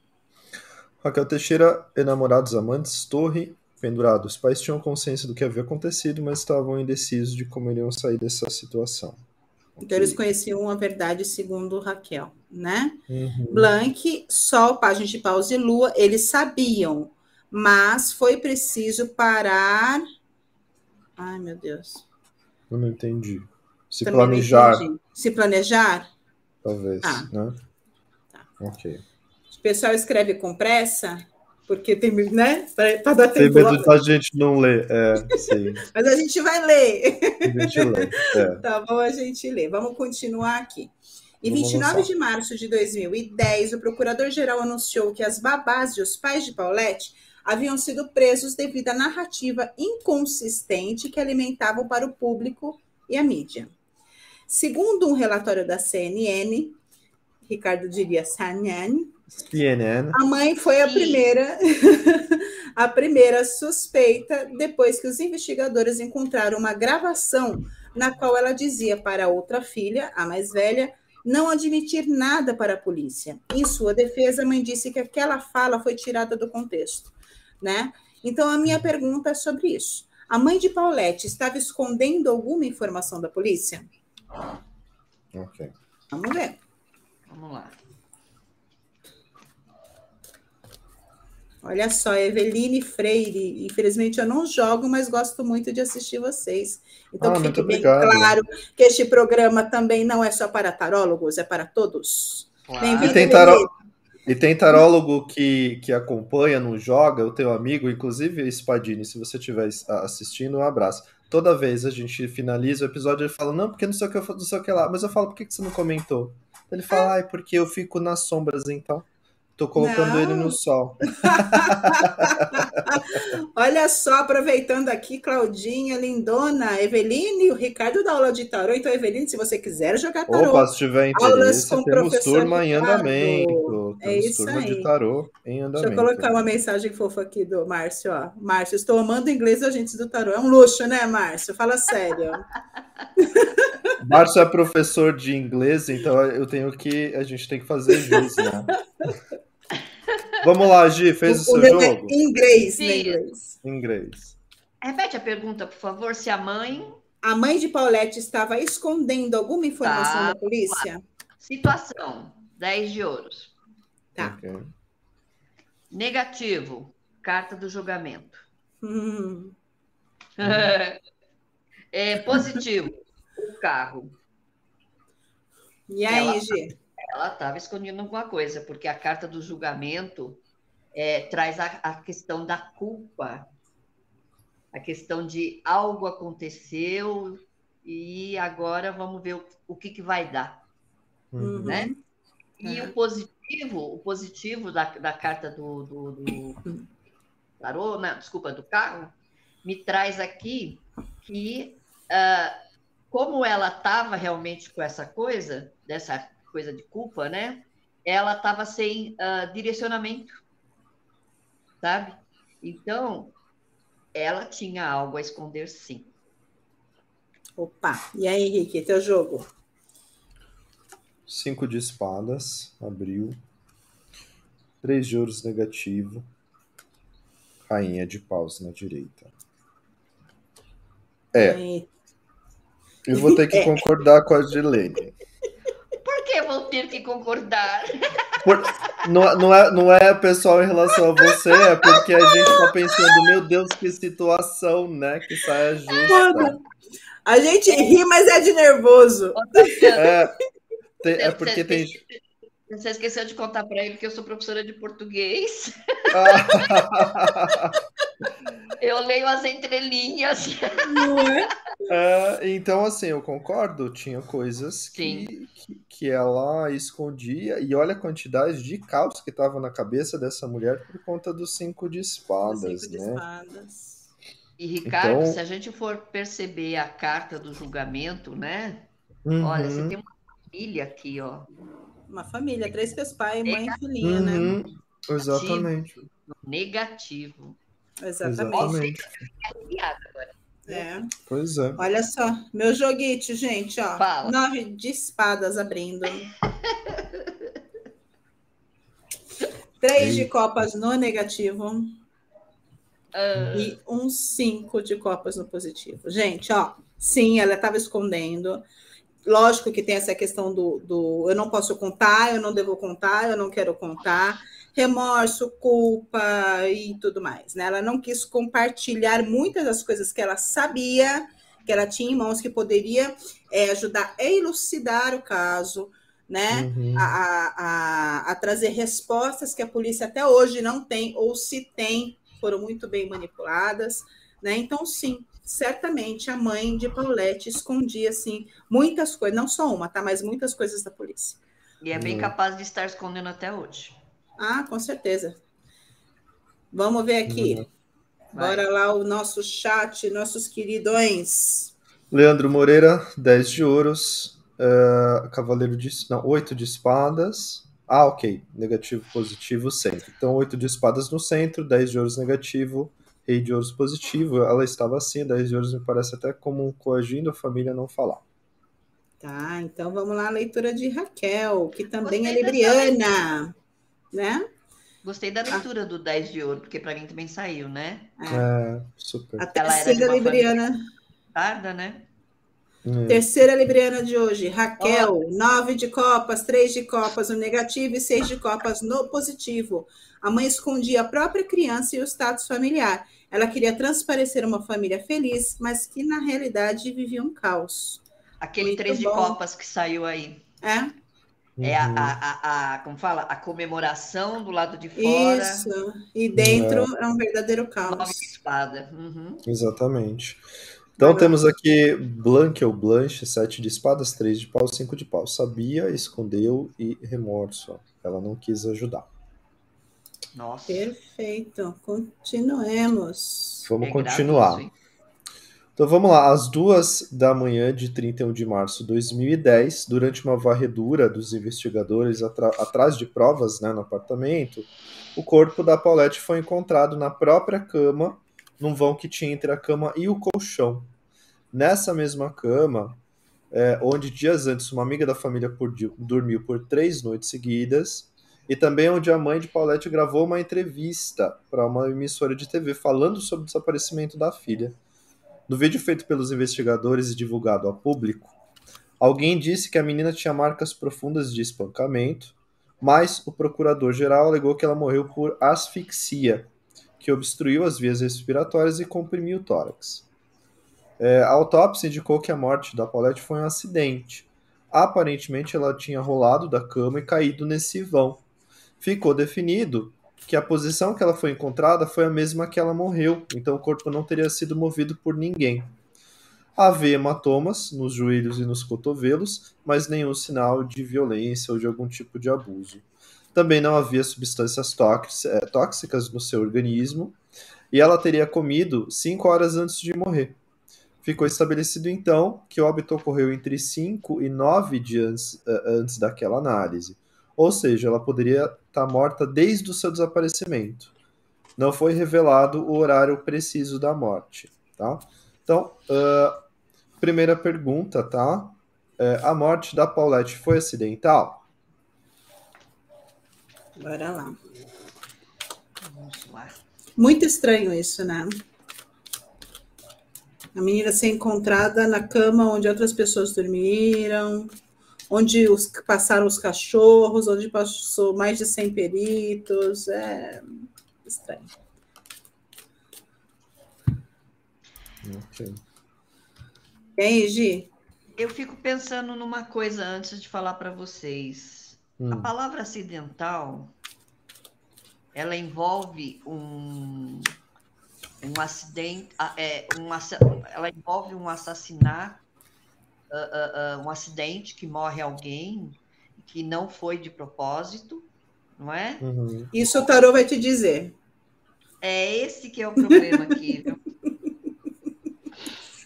Raquel Teixeira, enamorados, amantes, torre, pendurado. Os pais tinham consciência do que havia acontecido, mas estavam indecisos de como iriam sair dessa situação. Então, okay. eles conheciam a verdade segundo Raquel, né? Uhum. Blank, Sol, página de pausa e Lua, eles sabiam, mas foi preciso parar. Ai, meu Deus. Eu não entendi. Se Também planejar. Entendi. Se planejar? Talvez, ah. né? Tá. Ok pessoal escreve com pressa, porque tem, né? Para dar tempo. Tem medo da gente não ler, é. Mas a gente vai ler. A gente lê, é. Tá bom, a gente lê. Vamos continuar aqui. Em 29 de março de 2010, o procurador-geral anunciou que as babás e os pais de Paulette haviam sido presos devido à narrativa inconsistente que alimentavam para o público e a mídia. Segundo um relatório da CNN, Ricardo diria CNN, CNN. A mãe foi a primeira, a primeira suspeita depois que os investigadores encontraram uma gravação na qual ela dizia para outra filha, a mais velha, não admitir nada para a polícia. Em sua defesa, a mãe disse que aquela fala foi tirada do contexto, né? Então a minha pergunta é sobre isso. A mãe de Paulette estava escondendo alguma informação da polícia? Ok. Vamos ver. Vamos lá. Olha só, Eveline Freire. Infelizmente eu não jogo, mas gosto muito de assistir vocês. Então ah, fique bem obrigado. claro que este programa também não é só para tarólogos, é para todos. Claro. E, tem taró... e tem tarólogo que, que acompanha, não joga, o teu amigo, inclusive Spadini, se você estiver assistindo, um abraço. Toda vez a gente finaliza o episódio, ele fala, não, porque não sei o que, não sei o que lá. Mas eu falo, por que você não comentou? Ele fala, ai, porque eu fico nas sombras, então. Tô colocando Não. ele no sol. Olha só, aproveitando aqui, Claudinha, Lindona, Eveline, o Ricardo da aula de tarô. Então, Eveline, se você quiser jogar tarô. Opa, se tiver interesse, temos turma em andamento. É temos isso turma aí. de tarô em andamento. Deixa eu colocar uma mensagem fofa aqui do Márcio. Ó. Márcio, estou amando inglês agentes do tarô. É um luxo, né, Márcio? Fala sério. Márcio é professor de inglês, então eu tenho que. A gente tem que fazer jus, né? Vamos lá, Gi, fez o, o seu é jogo? Em inglês, em inglês. inglês. Repete a pergunta, por favor, se a mãe. A mãe de Paulette estava escondendo alguma informação tá. da polícia? Situação: 10 de ouros. Tá. Okay. Negativo: carta do julgamento. Hum. é, positivo: carro. E aí, Ela... Gi? ela estava escondendo alguma coisa, porque a carta do julgamento é, traz a, a, questão da culpa, a questão de algo aconteceu e agora vamos ver o, o que, que vai dar, uhum. né? E o positivo, o positivo da, da carta do, do, do tarô, né, desculpa, do carro, me traz aqui que uh, como ela estava realmente com essa coisa, dessa coisa de culpa, né? Ela estava sem uh, direcionamento, sabe? Então, ela tinha algo a esconder, sim. Opa, e aí, Henrique, teu jogo? Cinco de espadas, abriu. Três de ouros negativo. Rainha de paus na direita. É. Eu vou ter que é. concordar com a Gilene. Por que vou ter que concordar? Por, não, não, é, não é pessoal em relação a você, é porque a gente tá pensando, meu Deus, que situação, né? Que saia justa. Mano, a gente ri, mas é de nervoso. É, tem, é porque tem. Você esqueceu de contar para ele que eu sou professora de português. eu leio as entrelinhas. É? é, então, assim, eu concordo. Tinha coisas que, que, que, ela escondia. E olha a quantidade de caos que estava na cabeça dessa mulher por conta dos cinco de espadas, cinco né? De espadas. E, Ricardo, então... se a gente for perceber a carta do julgamento, né? Uhum. Olha, você tem uma família aqui, ó. Uma família, três pés pai, mãe e filhinha, né? uhum. né? Exatamente. Negativo. Exatamente. É. Pois é. Olha só, meu joguete, gente, ó. Fala. Nove de espadas abrindo. Três de copas no negativo. Uh... E um cinco de copas no positivo. Gente, ó. Sim, ela estava escondendo. Lógico que tem essa questão do, do eu não posso contar, eu não devo contar, eu não quero contar, remorso, culpa e tudo mais. Né? Ela não quis compartilhar muitas das coisas que ela sabia, que ela tinha em mãos, que poderia é, ajudar a elucidar o caso, né? Uhum. A, a, a, trazer respostas que a polícia até hoje não tem, ou se tem, foram muito bem manipuladas. Né? Então, sim, certamente a mãe de Paulette escondia assim muitas coisas, não só uma, tá, mas muitas coisas da polícia. E é bem hum. capaz de estar escondendo até hoje. Ah, com certeza. Vamos ver aqui. Uhum. Bora lá o nosso chat, nossos queridões. Leandro Moreira, 10 de ouros. Uh, cavaleiro de. Não, 8 de espadas. Ah, ok. Negativo, positivo, centro. Então, 8 de espadas no centro, 10 de ouros negativo, rei de ouros positivo, ela estava assim, 10 de ouros me parece até como coagindo a família a não falar. Tá, então vamos lá, a leitura de Raquel, que também Gostei é libriana, né? Gostei da leitura ah. do 10 de ouro, porque para mim também saiu, né? É, é super. A terceira libriana. Tarda, né? Hum. Terceira libriana de hoje, Raquel, oh. nove de copas, três de copas no negativo e seis de copas no positivo. A mãe escondia a própria criança e o status familiar. Ela queria transparecer uma família feliz, mas que na realidade vivia um caos. Aquele Muito três bom. de copas que saiu aí. É? Uhum. É a, a, a, a, como fala, a comemoração do lado de fora. Isso. E dentro é, é um verdadeiro caos. Nove espada. Uhum. Exatamente. Então temos aqui Blanque ou Blanche, sete de espadas, três de pau, cinco de pau. Sabia, escondeu e remorso. Ela não quis ajudar. Nossa. Perfeito. Continuemos. Vamos é continuar. Grave, então vamos lá, às duas da manhã de 31 de março de 2010, durante uma varredura dos investigadores atrás de provas né, no apartamento, o corpo da Paulette foi encontrado na própria cama, num vão que tinha entre a cama e o colchão. Nessa mesma cama, é, onde dias antes uma amiga da família por, dormiu por três noites seguidas, e também onde a mãe de Paulette gravou uma entrevista para uma emissora de TV falando sobre o desaparecimento da filha. No vídeo feito pelos investigadores e divulgado ao público, alguém disse que a menina tinha marcas profundas de espancamento, mas o procurador-geral alegou que ela morreu por asfixia, que obstruiu as vias respiratórias e comprimiu o tórax. É, a autópsia indicou que a morte da Paulette foi um acidente. Aparentemente, ela tinha rolado da cama e caído nesse vão ficou definido que a posição que ela foi encontrada foi a mesma que ela morreu, então o corpo não teria sido movido por ninguém. Havia hematomas nos joelhos e nos cotovelos, mas nenhum sinal de violência ou de algum tipo de abuso. Também não havia substâncias eh, tóxicas no seu organismo e ela teria comido cinco horas antes de morrer. Ficou estabelecido então que o óbito ocorreu entre 5 e 9 dias uh, antes daquela análise. Ou seja, ela poderia estar tá morta desde o seu desaparecimento. Não foi revelado o horário preciso da morte. Tá? Então, uh, primeira pergunta, tá? Uh, a morte da Paulette foi acidental? Bora lá. Vamos lá. Muito estranho isso, né? A menina ser encontrada na cama onde outras pessoas dormiram, onde os, passaram os cachorros, onde passou mais de 100 peritos. É estranho. Ok. E aí, Gi? Eu fico pensando numa coisa antes de falar para vocês. Hum. A palavra acidental, ela envolve um um acidente, é, um, ela envolve um assassinato, uh, uh, um acidente que morre alguém que não foi de propósito, não é? Uhum. Isso o tarô vai te dizer. É esse que é o problema aqui, viu?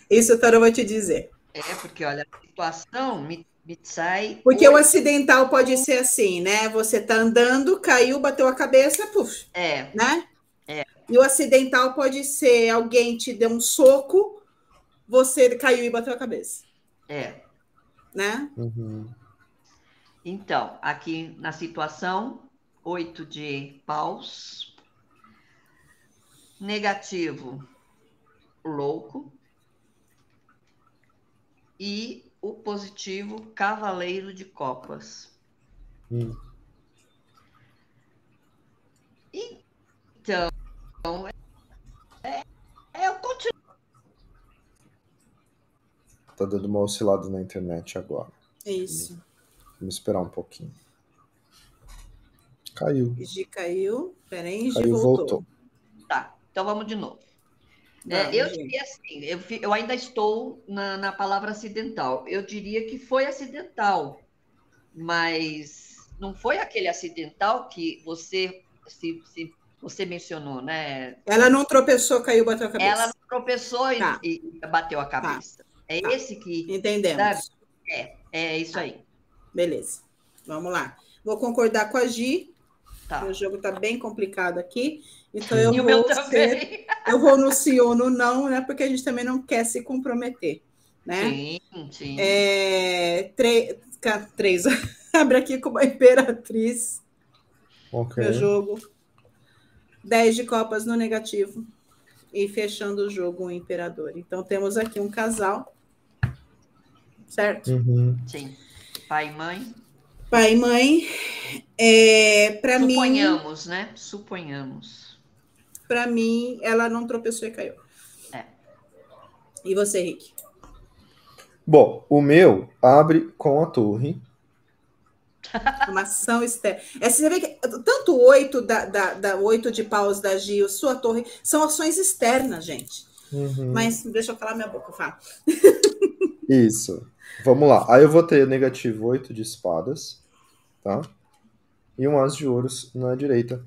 Isso o tarô vai te dizer. É, porque olha, a situação me, me sai. Porque o acidental pode ser assim, né? Você tá andando, caiu, bateu a cabeça, puf. É. Né? E o acidental pode ser alguém te deu um soco, você caiu e bateu a cabeça. É. Né? Uhum. Então, aqui na situação, oito de paus. Negativo, louco. E o positivo, cavaleiro de copas. Hum então, é, é, eu continuo. Tá dando uma oscilada na internet agora. Isso. Vamos esperar um pouquinho. Caiu. Gi caiu. Peraí, Gi voltou. voltou. Tá, então vamos de novo. É, eu diria assim, eu, eu ainda estou na, na palavra acidental. Eu diria que foi acidental, mas não foi aquele acidental que você se, se você mencionou, né? Ela não tropeçou, caiu, bateu a cabeça. Ela não tropeçou e, tá. e bateu a tá. cabeça. Tá. É tá. esse que. Entendemos. Sabe? É, é isso aí. Beleza. Vamos lá. Vou concordar com a Gi. Tá. O jogo está bem complicado aqui. Então eu e vou, ser, eu vou no sim ou no não, né? Porque a gente também não quer se comprometer. Né? Sim, sim. É, três. Abre aqui com uma imperatriz. Ok. Meu jogo. 10 de copas no negativo e fechando o jogo o imperador. Então temos aqui um casal, certo? Uhum. Sim. Pai e mãe. Pai e mãe. É, para mim. Suponhamos, né? Suponhamos. Para mim, ela não tropeçou e caiu. É. E você, Rick? Bom, o meu abre com a torre uma ação externa. É, você vê que tanto o oito da, da, da oito de paus da Gil, sua torre, são ações externas, gente. Uhum. Mas deixa eu calar minha boca, fala. Isso. Vamos lá. Aí eu vou ter negativo oito de espadas, tá? E um as de ouros na direita.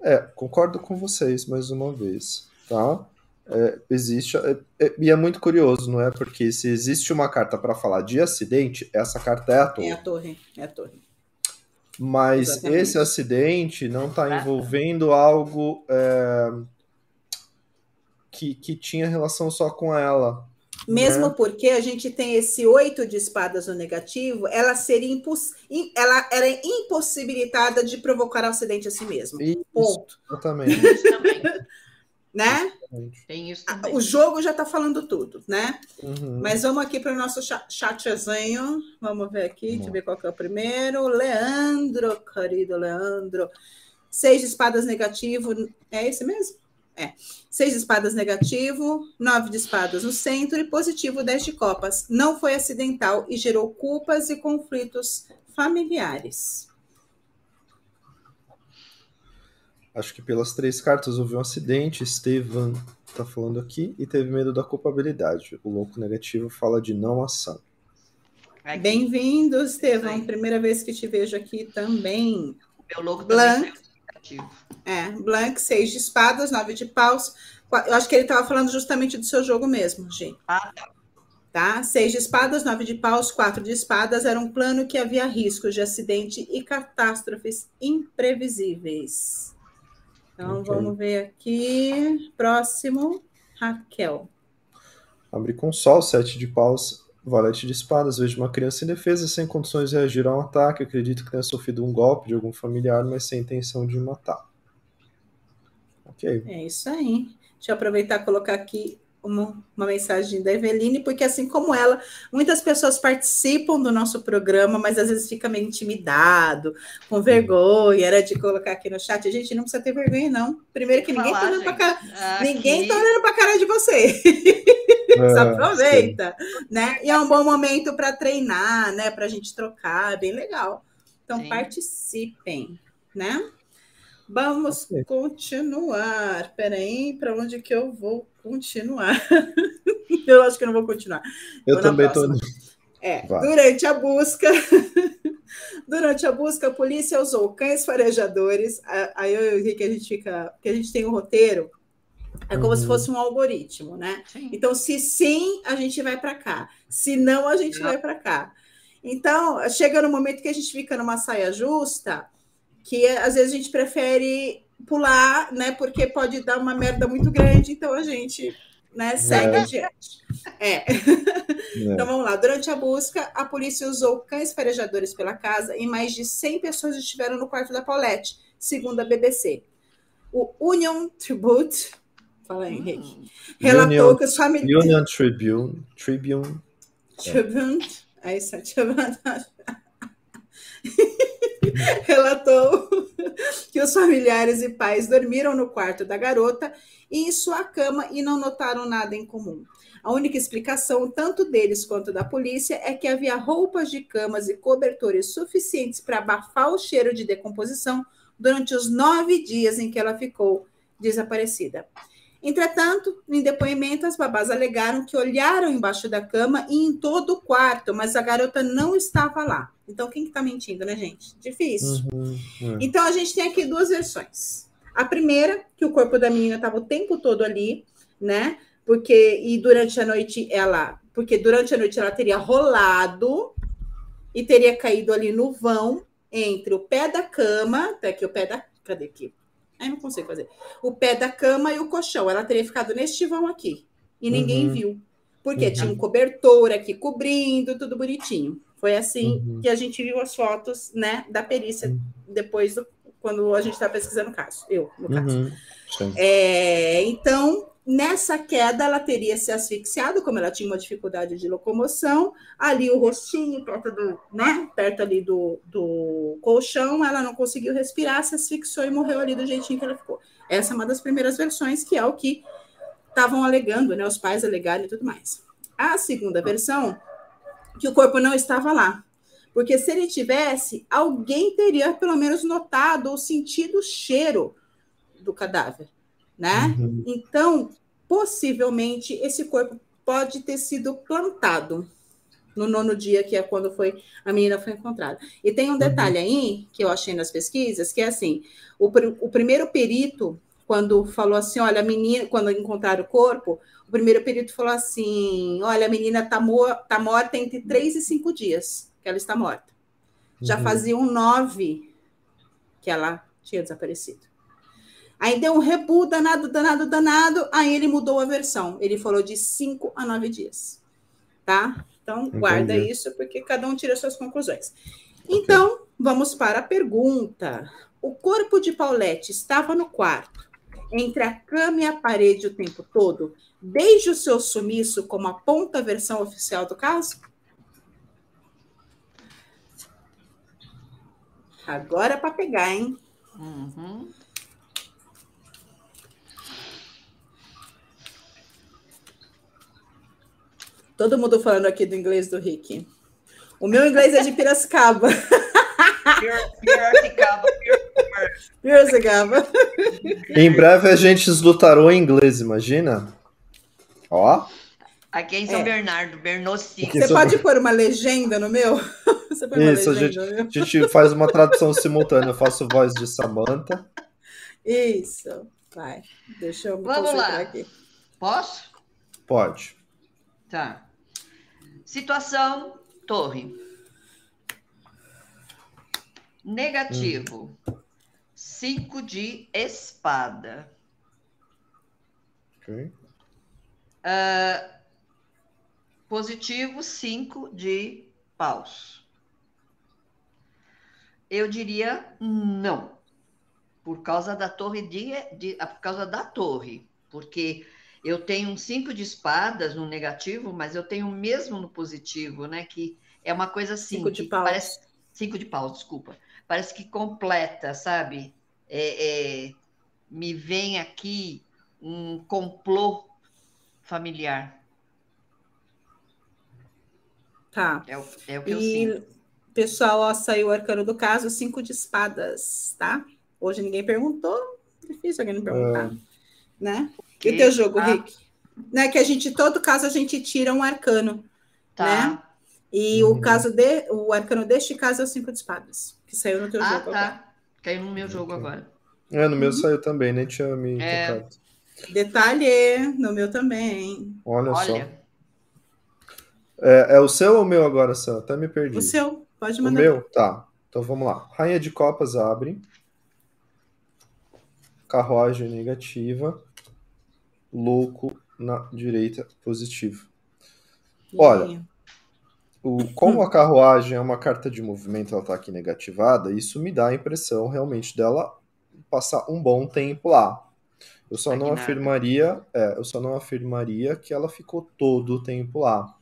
É, concordo com vocês mais uma vez, tá? É, existe é, é, e é muito curioso, não é? Porque se existe uma carta para falar de acidente, essa carta é a torre. É a torre, é a torre. Mas Exatamente. esse acidente não está envolvendo algo é, que, que tinha relação só com ela. Mesmo né? porque a gente tem esse oito de espadas no negativo, ela seria imposs... ela era impossibilitada de provocar o acidente a si mesma. Isso, Ponto. Exatamente. né? Tem isso também. O jogo já está falando tudo, né? Uhum. Mas vamos aqui para o nosso chatzinho. Vamos ver aqui, deixa eu ver qual que é o primeiro. Leandro, querido Leandro. Seis de espadas negativo. É esse mesmo? É. Seis de espadas negativo, nove de espadas no centro e positivo dez de copas. Não foi acidental e gerou culpas e conflitos familiares. acho que pelas três cartas houve um acidente. Estevan está falando aqui e teve medo da culpabilidade. O louco negativo fala de não ação. Bem-vindo, Estevam. Primeira vez que te vejo aqui também. Meu louco Blanc, negativo. É, Blank, seis de espadas, nove de paus. Eu acho que ele estava falando justamente do seu jogo mesmo, gente. Ah, tá. Tá? Seis de espadas, nove de paus, quatro de espadas. Era um plano que havia riscos de acidente e catástrofes imprevisíveis. Então, okay. vamos ver aqui. Próximo, Raquel. Abre com sol, sete de paus, valete de espadas. Vejo uma criança indefesa, sem condições de reagir a um ataque. Acredito que tenha sofrido um golpe de algum familiar, mas sem intenção de matar. Ok. É isso aí. Deixa eu aproveitar e colocar aqui uma, uma, mensagem da Eveline, porque assim como ela, muitas pessoas participam do nosso programa, mas às vezes fica meio intimidado, com vergonha, era de colocar aqui no chat. A gente não precisa ter vergonha, não. Primeiro que ninguém está olhando para cara, ninguém tá olhando para cara de você. É, Só aproveita, sim. né? E é um bom momento para treinar, né? Para a gente trocar, é bem legal. Então sim. participem, né? Vamos okay. continuar. Peraí, para onde que eu vou continuar? eu acho que eu não vou continuar. Eu vou também estou. É, durante a busca, durante a busca, a polícia usou cães farejadores. Aí eu e o Henrique, a gente fica. Porque a gente tem um roteiro, é como uhum. se fosse um algoritmo, né? Sim. Então, se sim, a gente vai para cá. Se não, a gente não. vai para cá. Então, chega no momento que a gente fica numa saia justa que às vezes a gente prefere pular, né? Porque pode dar uma merda muito grande, então a gente né, segue é. adiante. É. é. Então vamos lá. Durante a busca, a polícia usou cães farejadores pela casa e mais de 100 pessoas estiveram no quarto da Paulette, segundo a BBC. O Union Tribute, fala aí, Henrique, hum. relatou Union, que os familiares. Union Tribune. Tribune. Tribune. É isso, Tribune. relatou que os familiares e pais dormiram no quarto da garota e em sua cama e não notaram nada em comum. A única explicação, tanto deles quanto da polícia, é que havia roupas de camas e cobertores suficientes para abafar o cheiro de decomposição durante os nove dias em que ela ficou desaparecida. Entretanto, em depoimento, as babás alegaram que olharam embaixo da cama e em todo o quarto, mas a garota não estava lá. Então, quem que está mentindo, né, gente? Difícil. Uhum, é. Então, a gente tem aqui duas versões. A primeira, que o corpo da menina estava o tempo todo ali, né? Porque, e durante a noite ela, porque durante a noite ela teria rolado e teria caído ali no vão entre o pé da cama, até aqui o pé da, cadê aqui? Aí não consigo fazer. O pé da cama e o colchão. Ela teria ficado neste vão aqui. E ninguém uhum. viu. Porque uhum. tinha um cobertor aqui cobrindo, tudo bonitinho. Foi assim uhum. que a gente viu as fotos, né, da perícia uhum. depois do, quando a gente está pesquisando o caso. Eu, no caso. Uhum. É, então, Nessa queda, ela teria se asfixiado, como ela tinha uma dificuldade de locomoção, ali o rostinho, perto, do, né, perto ali do, do colchão, ela não conseguiu respirar, se asfixiou e morreu ali do jeitinho que ela ficou. Essa é uma das primeiras versões, que é o que estavam alegando, né, os pais alegaram e tudo mais. A segunda versão, que o corpo não estava lá, porque se ele tivesse, alguém teria pelo menos notado ou sentido o cheiro do cadáver né? Uhum. Então, possivelmente, esse corpo pode ter sido plantado no nono dia, que é quando foi a menina foi encontrada. E tem um uhum. detalhe aí que eu achei nas pesquisas, que é assim, o, o primeiro perito, quando falou assim, olha, a menina, quando encontraram o corpo, o primeiro perito falou assim, olha, a menina está tá morta entre três e cinco dias que ela está morta. Já uhum. faziam nove que ela tinha desaparecido. Aí deu um rebu danado, danado, danado. Aí ele mudou a versão. Ele falou de cinco a nove dias. Tá? Então, guarda Entendi. isso, porque cada um tira suas conclusões. Então, vamos para a pergunta. O corpo de Paulette estava no quarto, entre a cama e a parede o tempo todo, desde o seu sumiço, como aponta a versão oficial do caso? Agora é para pegar, hein? Uhum. Todo mundo falando aqui do inglês do Rick. O meu inglês é de Piracicaba. Piracicaba. Piracicaba. em breve a gente tarô em inglês, imagina? Ó. Aqui é em São é. Bernardo, Bernocinho. Você pode pôr uma legenda no meu? Isso, a gente, a gente, faz uma tradução simultânea. Eu faço voz de Samantha. Isso, vai. Deixa eu me Vamos lá. aqui. Posso? Pode. Tá. Situação, torre. Negativo. Hum. Cinco de espada. Ok. Uh, positivo, cinco de paus. Eu diria não. Por causa da torre de, de por causa da torre, porque eu tenho um cinco de espadas no negativo, mas eu tenho o mesmo no positivo, né? Que é uma coisa assim. Cinco de paus. Parece, cinco de paus, desculpa. Parece que completa, sabe? É, é, me vem aqui um complô familiar. Tá. É o, é o que e, eu sinto. Pessoal, ó, saiu o arcano do caso, cinco de espadas, tá? Hoje ninguém perguntou. Difícil alguém não perguntar. É. Né? E o teu jogo, ah. Rick? Né, que a gente, todo caso, a gente tira um arcano. Tá. Né? E uhum. o caso de, o arcano deste caso é o cinco de espadas, que saiu no teu ah, jogo. Ah, tá. Agora. Caiu no meu jogo agora. É, no meu uhum. saiu também, nem tinha me é. tocado. Detalhe, no meu também. Olha, Olha. só. É, é, o seu ou o meu agora, Sam? Até me perdi. O seu, pode mandar. O meu? Tá. Então vamos lá. Rainha de Copas abre. Carruagem negativa. Louco na direita positivo. Olha, o, como a carruagem é uma carta de movimento, ela tá aqui negativada, isso me dá a impressão realmente dela passar um bom tempo lá. Eu só não afirmaria, é, eu só não afirmaria que ela ficou todo o tempo lá.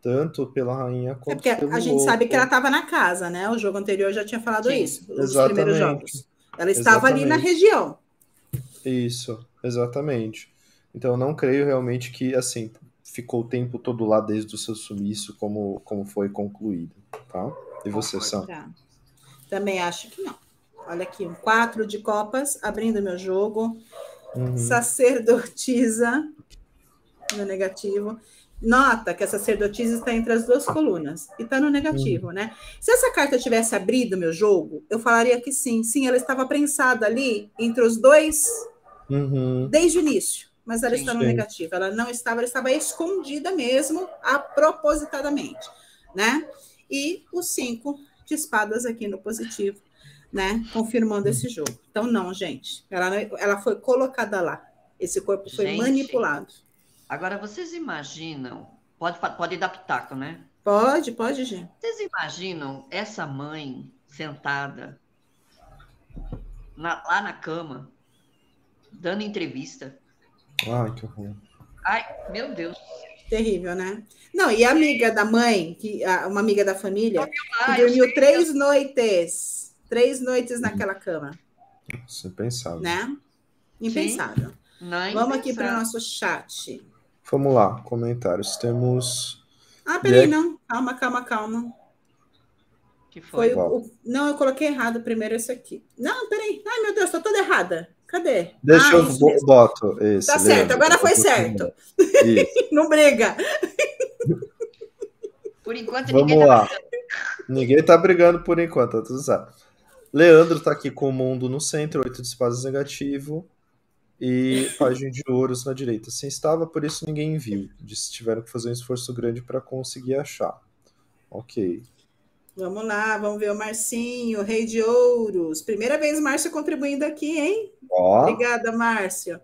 Tanto pela rainha é quanto é pelo A gente louco. sabe que ela estava na casa, né? O jogo anterior já tinha falado Sim, isso, os primeiros jogos. Ela estava exatamente. ali na região. Isso, exatamente. Então eu não creio realmente que assim ficou o tempo todo lá desde o seu sumiço como, como foi concluído, tá? E você, Sam? Tá. Também acho que não. Olha aqui, um quatro de copas, abrindo meu jogo. Uhum. Sacerdotisa no negativo. Nota que a sacerdotisa está entre as duas colunas e está no negativo, uhum. né? Se essa carta tivesse abrido meu jogo, eu falaria que sim. Sim, ela estava prensada ali entre os dois uhum. desde o início, mas ela sim, está no sim. negativo. Ela não estava, ela estava escondida mesmo, a propositadamente, né? E o cinco de espadas aqui no positivo né? Confirmando esse jogo. Então, não, gente. Ela, ela foi colocada lá. Esse corpo foi gente, manipulado. Agora, vocês imaginam. Pode, pode dar pitaco, né? Pode, pode, gente. Vocês imaginam essa mãe sentada na, lá na cama, dando entrevista? Ai, que horror. Ai, meu Deus. Terrível, né? Não, e a amiga da mãe, que, uma amiga da família, que dormiu três noites Três noites naquela cama. Isso é impensável. Né? Impensável. Não é Vamos aqui para o nosso chat. Vamos lá, comentários. Temos. Ah, peraí, não. Calma, calma, calma. Que foi? foi o, o... Não, eu coloquei errado primeiro esse aqui. Não, peraí. Ai, meu Deus, estou toda errada. Cadê? Deixa ah, eu bo boto esse. Tá certo, agora foi certo. não briga. Por enquanto, Vamos ninguém tá lá. Tá ninguém tá brigando por enquanto, tá tudo certo. Leandro tá aqui com o mundo no centro, oito de espadas negativo e página de ouros na direita. Sim, estava, por isso ninguém viu. Disse tiveram que fazer um esforço grande para conseguir achar. Ok. Vamos lá, vamos ver o Marcinho, rei de ouros. Primeira vez Márcio contribuindo aqui, hein? Ó. Obrigada, Márcio.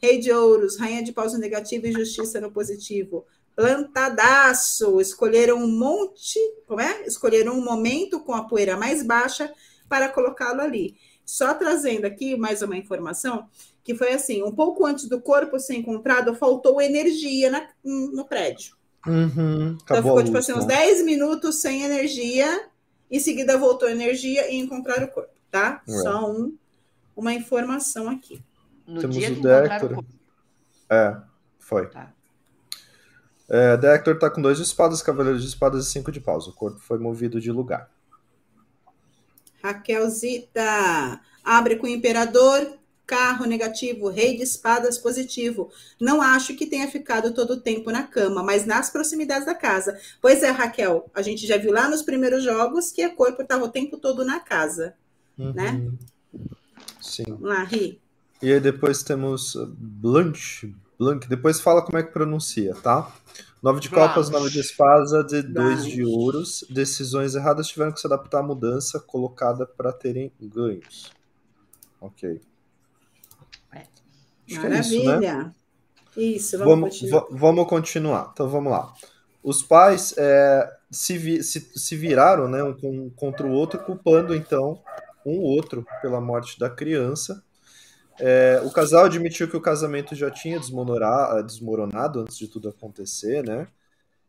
Rei de ouros, rainha de paus no negativo e justiça no positivo. Plantadaço, escolheram um monte, como é? Escolheram um momento com a poeira mais baixa para colocá-lo ali. Só trazendo aqui mais uma informação, que foi assim: um pouco antes do corpo ser encontrado, faltou energia na, no prédio. Uhum, então ficou tipo assim, uns 10 né? minutos sem energia, em seguida voltou energia e encontraram o corpo, tá? É. Só um, uma informação aqui. No Temos dia o Dector. O é, foi. Tá. É, Dector tá com dois de espadas, cavaleiro de espadas e cinco de paus. O corpo foi movido de lugar. Raquelzita, abre com o imperador, carro negativo, rei de espadas positivo. Não acho que tenha ficado todo o tempo na cama, mas nas proximidades da casa. Pois é, Raquel, a gente já viu lá nos primeiros jogos que a corpo estava o tempo todo na casa, uhum. né? Sim. Vamos lá, Ri. E aí depois temos Blanche. Blanche. Depois fala como é que pronuncia, tá? Nove de copas, nove de espada, de dois de ouros. Decisões erradas tiveram que se adaptar à mudança colocada para terem ganhos. Ok. Maravilha. É isso, né? Isso, vamos, vamos continuar. Vamos continuar. Então vamos lá. Os pais é, se, vi, se, se, viraram né, um contra o outro, culpando então um outro pela morte da criança. É, o casal admitiu que o casamento já tinha desmoronado antes de tudo acontecer, né?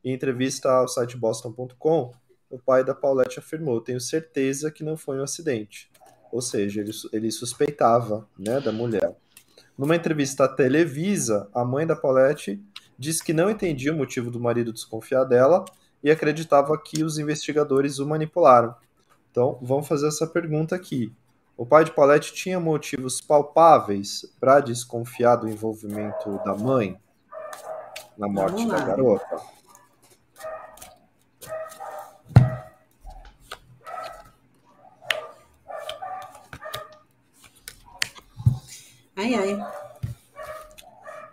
Em entrevista ao site boston.com, o pai da Paulette afirmou: Tenho certeza que não foi um acidente. Ou seja, ele, ele suspeitava né, da mulher. Numa entrevista à Televisa, a mãe da Paulette disse que não entendia o motivo do marido desconfiar dela e acreditava que os investigadores o manipularam. Então, vamos fazer essa pergunta aqui. O pai de Paulette tinha motivos palpáveis para desconfiar do envolvimento da mãe na morte da garota? Ai, ai.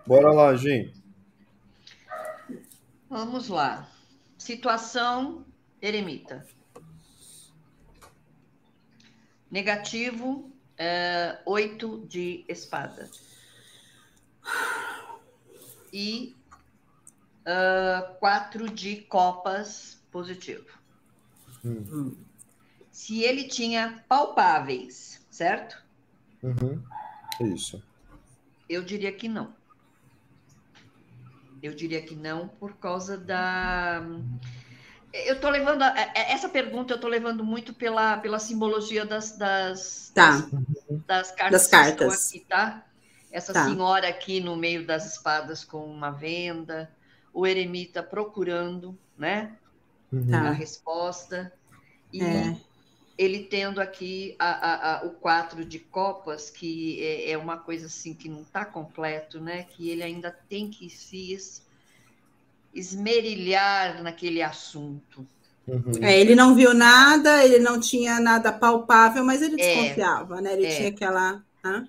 Bora lá, Gin. Vamos lá. Situação eremita. Negativo, é, oito de espada. E uh, quatro de copas positivo. Hum. Se ele tinha palpáveis, certo? Uhum. Isso. Eu diria que não. Eu diria que não por causa da. Eu estou levando. A, essa pergunta eu estou levando muito pela, pela simbologia das, das, tá. das, das, cartas. Das cartas. Aqui, tá? Essa tá. senhora aqui no meio das espadas com uma venda, o eremita procurando né? Uhum. a resposta. E é ele tendo aqui a, a, a, o quatro de copas, que é, é uma coisa assim que não está completo, né? Que ele ainda tem que se esmerilhar naquele assunto. Uhum. É, ele não viu nada, ele não tinha nada palpável, mas ele é. desconfiava, é, né? Ele é. tinha aquela. Né?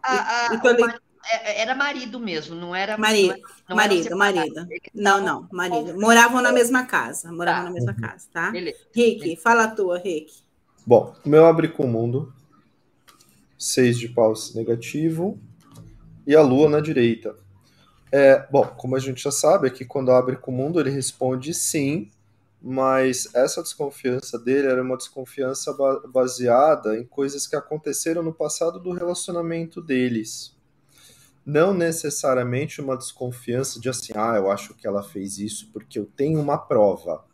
A, então ele... É, é, era marido mesmo, não era marido, não marido, era marido. Não, não, marido. Moravam na mesma casa, moravam tá. na mesma casa, tá? Beleza. Rick, Beleza. fala a tua, Rick. Bom, o meu abre com o mundo, seis de paus negativo e a lua na direita. É, bom, como a gente já sabe, aqui quando abre com o mundo ele responde sim, mas essa desconfiança dele era uma desconfiança baseada em coisas que aconteceram no passado do relacionamento deles não necessariamente uma desconfiança de assim, ah, eu acho que ela fez isso porque eu tenho uma prova.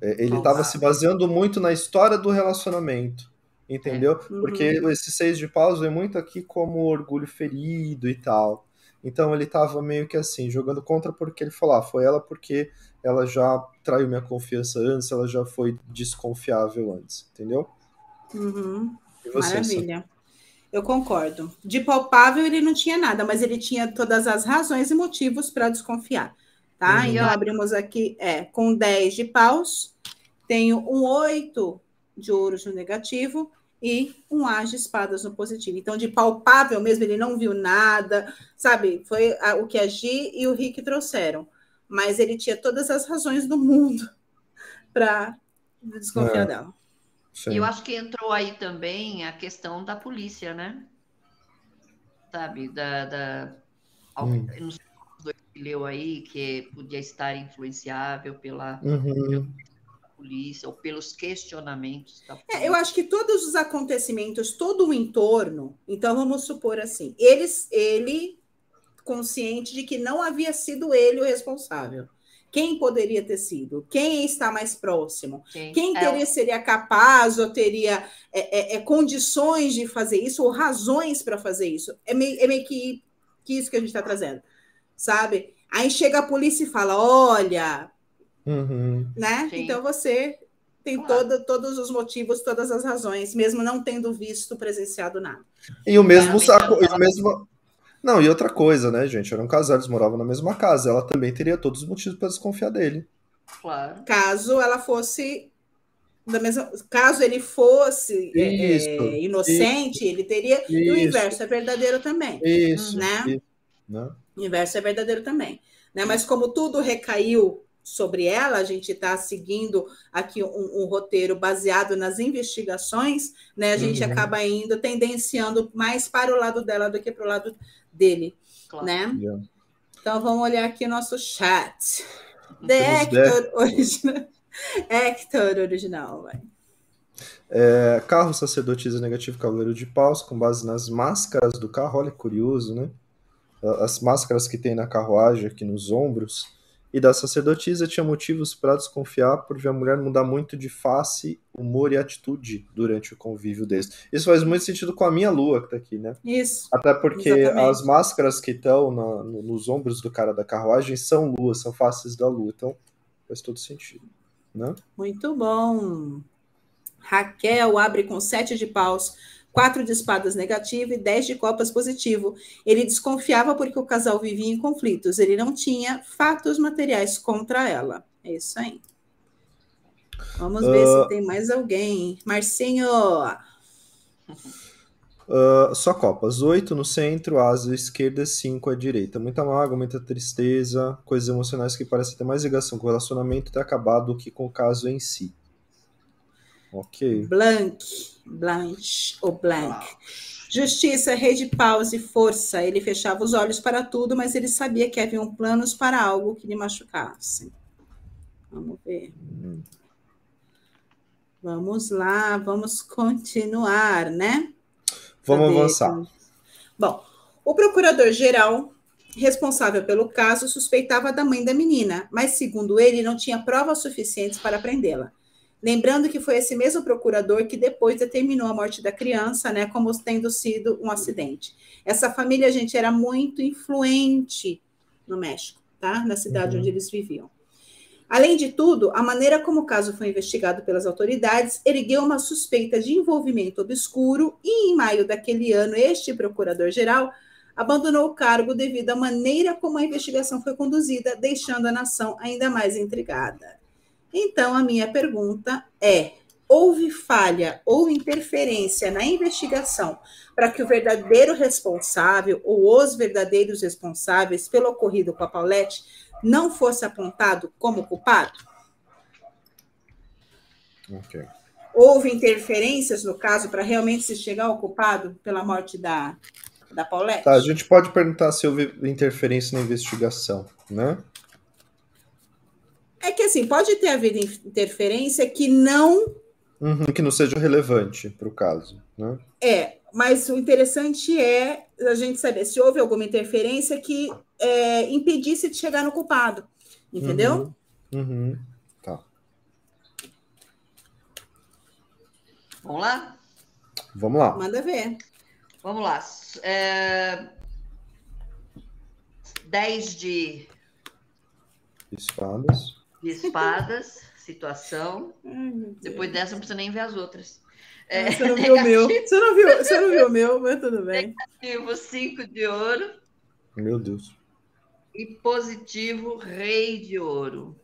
É, ele estava se baseando muito na história do relacionamento, entendeu? É. Uhum. Porque esse seis de paus vem muito aqui como orgulho ferido e tal. Então ele estava meio que assim, jogando contra porque ele falou, ah, foi ela porque ela já traiu minha confiança antes, ela já foi desconfiável antes, entendeu? Uhum. Você, Maravilha. Eu concordo. De palpável ele não tinha nada, mas ele tinha todas as razões e motivos para desconfiar. Tá? Uhum. Então abrimos aqui é, com 10 de paus, tenho um 8 de ouros no negativo e um as de espadas no positivo. Então, de palpável mesmo, ele não viu nada, sabe? Foi a, o que a Gi e o Rick trouxeram. Mas ele tinha todas as razões do mundo para desconfiar é. dela. Sim. E eu acho que entrou aí também a questão da polícia, né? Sabe, da. da hum. Não sei que leu aí, que podia estar influenciável pela, uhum. pela polícia ou pelos questionamentos da polícia. É, eu acho que todos os acontecimentos, todo o entorno, então vamos supor assim, eles, ele consciente de que não havia sido ele o responsável. Quem poderia ter sido? Quem está mais próximo? Quem, Quem é teria, é... seria capaz ou teria é, é, é, condições de fazer isso ou razões para fazer isso? É meio, é meio que, que isso que a gente está trazendo, sabe? Aí chega a polícia e fala: olha, uhum. né? Sim. Então você tem todo, todos os motivos, todas as razões, mesmo não tendo visto, presenciado nada. E o mesmo saco, e o mesmo. Não, e outra coisa, né, gente? Eram casados, moravam na mesma casa. Ela também teria todos os motivos para desconfiar dele. Claro. Caso ela fosse. Da mesma, caso ele fosse é, isso, é, inocente, isso, ele teria. Isso, e o inverso é verdadeiro também. Isso. Né? Isso, né? O inverso é verdadeiro também. Né? Mas como tudo recaiu sobre ela, a gente está seguindo aqui um, um, roteiro baseado nas investigações, né? A gente uhum. acaba indo tendenciando mais para o lado dela do que para o lado dele, claro. né? Yeah. Então vamos olhar aqui o nosso chat. The Hector original. Hector original, vai. É, carro sacerdotisa negativo cavaleiro de paus, com base nas máscaras do carro, olha curioso, né? As máscaras que tem na carruagem aqui nos ombros e da sacerdotisa tinha motivos para desconfiar por ver a mulher mudar muito de face, humor e atitude durante o convívio deles. Isso faz muito sentido com a minha lua que tá aqui, né? Isso. Até porque exatamente. as máscaras que estão no, nos ombros do cara da carruagem são luas, são faces da lua. Então faz todo sentido, né? Muito bom. Raquel abre com sete de paus quatro de espadas negativo e dez de copas positivo. Ele desconfiava porque o casal vivia em conflitos. Ele não tinha fatos materiais contra ela. É isso aí. Vamos ver uh... se tem mais alguém. Marcinho! Uh, só copas. Oito no centro, asa esquerda, cinco à direita. Muita mágoa, muita tristeza, coisas emocionais que parecem ter mais ligação com o relacionamento ter acabado do que com o caso em si. Ok. Blank, Blanche ou Blank. Justiça, rei de paus e força. Ele fechava os olhos para tudo, mas ele sabia que haviam planos para algo que lhe machucasse. Vamos ver. Vamos lá, vamos continuar, né? Vamos Cadê? avançar. Bom, o procurador-geral responsável pelo caso suspeitava da mãe da menina, mas segundo ele não tinha provas suficientes para prendê-la. Lembrando que foi esse mesmo procurador que depois determinou a morte da criança, né, como tendo sido um acidente. Essa família, gente, era muito influente no México, tá? Na cidade uhum. onde eles viviam. Além de tudo, a maneira como o caso foi investigado pelas autoridades ergueu uma suspeita de envolvimento obscuro e, em maio daquele ano, este procurador-geral abandonou o cargo devido à maneira como a investigação foi conduzida, deixando a nação ainda mais intrigada. Então, a minha pergunta é: houve falha ou interferência na investigação para que o verdadeiro responsável ou os verdadeiros responsáveis pelo ocorrido com a Paulette não fosse apontado como culpado? Ok. Houve interferências no caso para realmente se chegar ao culpado pela morte da, da Paulette? Tá, a gente pode perguntar se houve interferência na investigação, né? É que assim, pode ter havido interferência que não. Uhum, que não seja relevante para o caso, né? É, mas o interessante é a gente saber se houve alguma interferência que é, impedisse de chegar no culpado. Entendeu? Uhum, uhum. Tá. Vamos lá? Vamos lá. Manda ver. Vamos lá. É... 10 de espadas de espadas, situação. Depois dessa, não precisa nem ver as outras. É, você não viu o meu. Você não viu, você não viu o meu, mas tudo bem. Negativo, cinco de ouro. Meu Deus. E positivo, rei de ouro.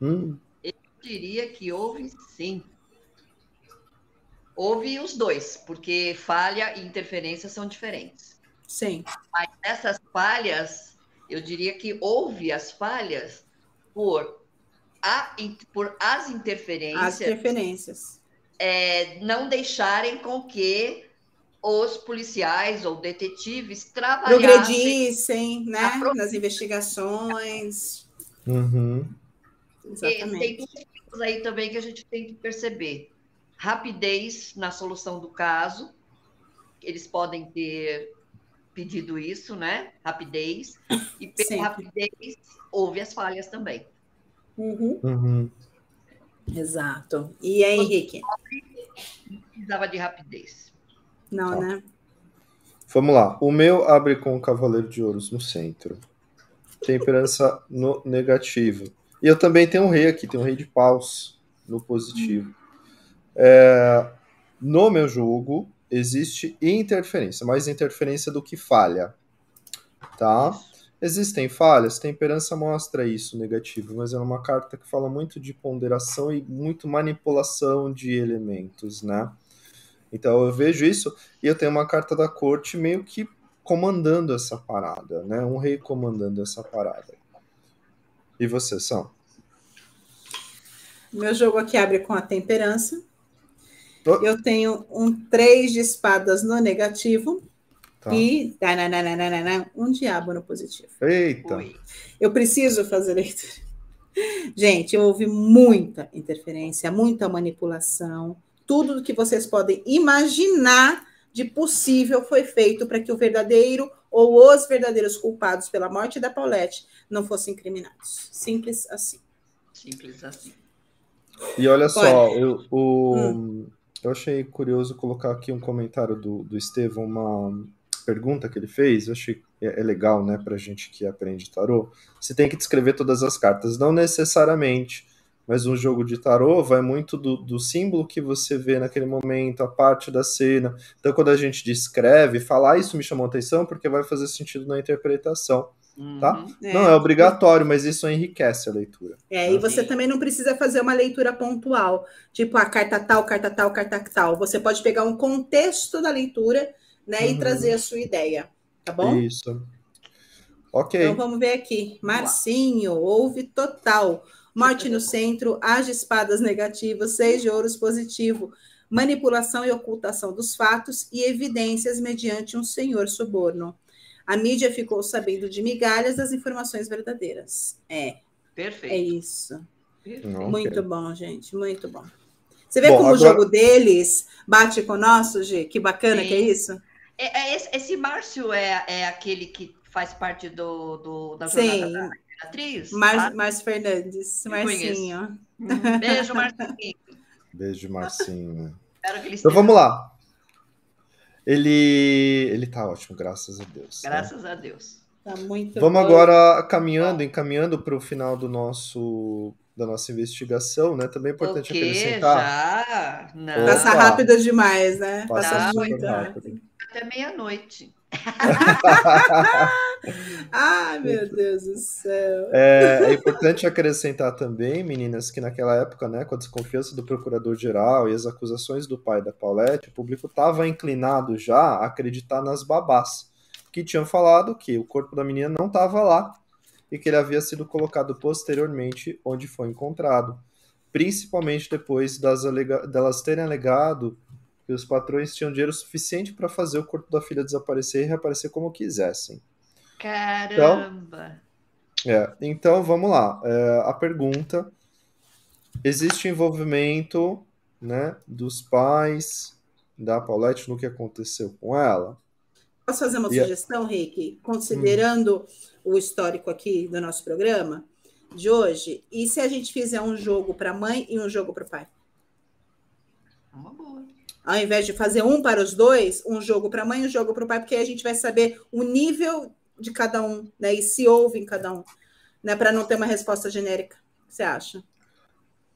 Hum. Eu diria que houve sim. Houve os dois, porque falha e interferência são diferentes. Sim. Mas essas falhas, eu diria que houve as falhas por a, por as interferências, as interferências. É, não deixarem com que os policiais ou detetives trabalhassem. Progredissem né, nas investigações. Uhum. Exatamente. tem duas aí também que a gente tem que perceber. Rapidez na solução do caso. Eles podem ter pedido isso, né? Rapidez. E pela rapidez, houve as falhas também. Uhum. Uhum. Exato. E aí, Henrique? Precisava de rapidez. Não, tá. né? Vamos lá. O meu abre com o Cavaleiro de Ouros no centro. Temperança no negativo. E eu também tenho um rei aqui, tem um rei de paus. no positivo. É, no meu jogo, existe interferência, mais interferência do que falha. Tá? Existem falhas, temperança mostra isso negativo, mas é uma carta que fala muito de ponderação e muito manipulação de elementos, né? Então eu vejo isso e eu tenho uma carta da corte meio que comandando essa parada, né? Um rei comandando essa parada. E você, São? Meu jogo aqui abre com a temperança. Oh. Eu tenho um 3 de espadas no negativo tá. e um diabo no positivo. Eita! Eu preciso fazer leitura. Gente, houve muita interferência, muita manipulação. Tudo que vocês podem imaginar de possível foi feito para que o verdadeiro ou os verdadeiros culpados pela morte da Paulette não fossem incriminados. Simples assim. Simples assim. E olha só, eu, o, hum. eu achei curioso colocar aqui um comentário do, do Estevão, uma pergunta que ele fez. Eu achei é, é legal, né, para gente que aprende tarô. Você tem que descrever todas as cartas, não necessariamente mas um jogo de tarô vai muito do, do, símbolo que você vê naquele momento, a parte da cena. Então, quando a gente descreve, falar ah, isso me chamou atenção porque vai fazer sentido na interpretação. Tá? Uhum. É. Não é obrigatório, mas isso enriquece a leitura. É, tá? e você também não precisa fazer uma leitura pontual, tipo a carta tal, carta tal, carta tal. Você pode pegar um contexto da leitura né, uhum. e trazer a sua ideia, tá bom? Isso. Ok. Então vamos ver aqui. Marcinho, ouve total. Morte no centro, as espadas negativas, seis de ouros positivo, manipulação e ocultação dos fatos e evidências mediante um senhor suborno. A mídia ficou sabendo de migalhas das informações verdadeiras. É. Perfeito. É isso. Perfeito. Muito bom, gente. Muito bom. Você vê bom, como agora... o jogo deles bate com o nosso, Gi? Que bacana Sim. que é isso? É, é esse, esse, Márcio é, é aquele que faz parte do, do da jornada Sim. da atriz. Mar tá? Márcio Fernandes, Marcinho. Uhum. Beijo, Marcinho. Beijo, Marcinho. então vamos lá. Ele, ele tá ótimo, graças a Deus. Né? Graças né? a Deus. Tá muito Vamos bom. agora caminhando, encaminhando para o final do nosso da nossa investigação, né? Também é importante acrescentar. Já? Não. Passa rápido demais, né? Passa muito rápido. Até meia-noite. Ai, meu Deus do céu. É, é, importante acrescentar também, meninas, que naquela época, né, com a desconfiança do procurador-geral e as acusações do pai da Paulette, o público estava inclinado já a acreditar nas babás, que tinham falado que o corpo da menina não estava lá e que ele havia sido colocado posteriormente onde foi encontrado, principalmente depois das alega delas terem alegado que os patrões tinham dinheiro suficiente para fazer o corpo da filha desaparecer e reaparecer como quisessem. Caramba! Então, é, então vamos lá. É, a pergunta: existe envolvimento né, dos pais da Paulette no que aconteceu com ela? Posso fazer uma e sugestão, Rick? Considerando hum. O histórico aqui do nosso programa de hoje, e se a gente fizer um jogo para a mãe e um jogo para o pai? Uma boa ao invés de fazer um para os dois, um jogo para a mãe e um jogo para o pai, porque aí a gente vai saber o nível de cada um, né? E se houve em cada um, né? Para não ter uma resposta genérica. Você acha?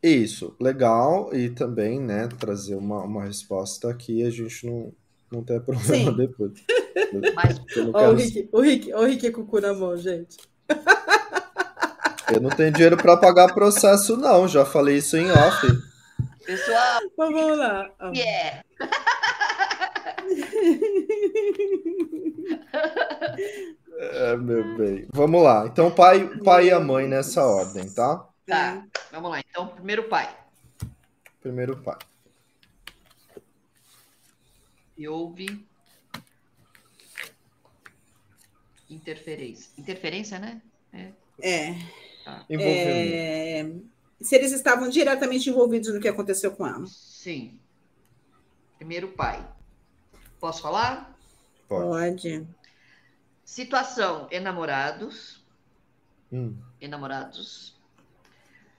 Isso, legal, e também, né, trazer uma, uma resposta que a gente não, não tem problema Sim. depois. Mas, o, Rick, o, Rick, o Rick com o cu na mão, gente. Eu não tenho dinheiro para pagar processo, não. Já falei isso em off. Pessoal, vamos lá. Yeah. É, meu bem. Vamos lá. Então, pai, pai e a mãe nessa ordem, tá? Tá. Vamos lá. Então, primeiro pai. Primeiro pai. E houve interferência. Interferência, né? É. é. Tá. É se eles estavam diretamente envolvidos no que aconteceu com ela. Sim. Primeiro pai. Posso falar? Pode. Situação: enamorados. Hum. Enamorados.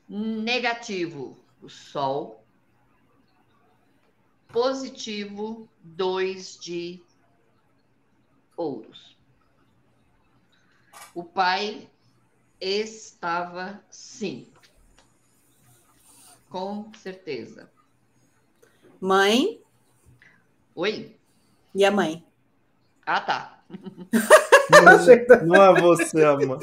Negativo: o sol. Positivo: dois de ouros. O pai estava sim Com certeza. Mãe. Oi? E a mãe? Ah, tá. Não, não é você a mãe.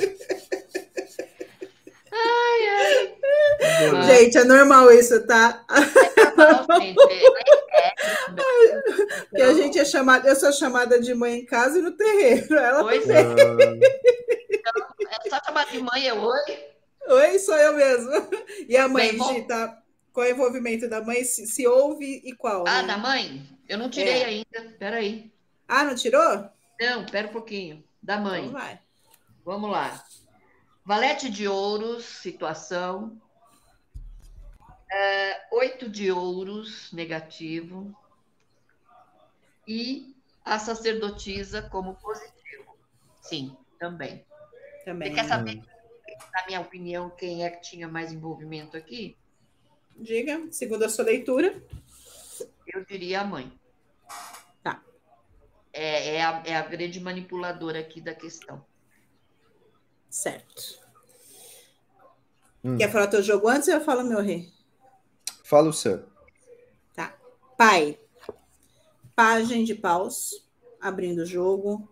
Ai, ai. Gente, é normal isso, tá? É normal, gente. Porque a gente é chamada, eu sou chamada de mãe em casa e no terreiro. Ela pois é. Então, é chamar de mãe, é oi? Oi, sou eu mesmo. E a mãe, Bem, tá? Qual é o envolvimento da mãe? Se, se houve e qual? Ah, né? da mãe? Eu não tirei é. ainda. Peraí. Ah, não tirou? Não, pera um pouquinho. Da mãe. Então vai. Vamos lá. Valete de ouros, situação. É, oito de ouros, negativo. E a sacerdotisa como positivo. Sim, também. Também. Você quer saber, na minha opinião, quem é que tinha mais envolvimento aqui? Diga, segundo a sua leitura. Eu diria a mãe. Tá. É, é, a, é a grande manipuladora aqui da questão. Certo. Hum. Quer falar teu jogo antes ou eu falo meu rei? Fala o seu. Tá. Pai. Pagem de paus, abrindo o jogo.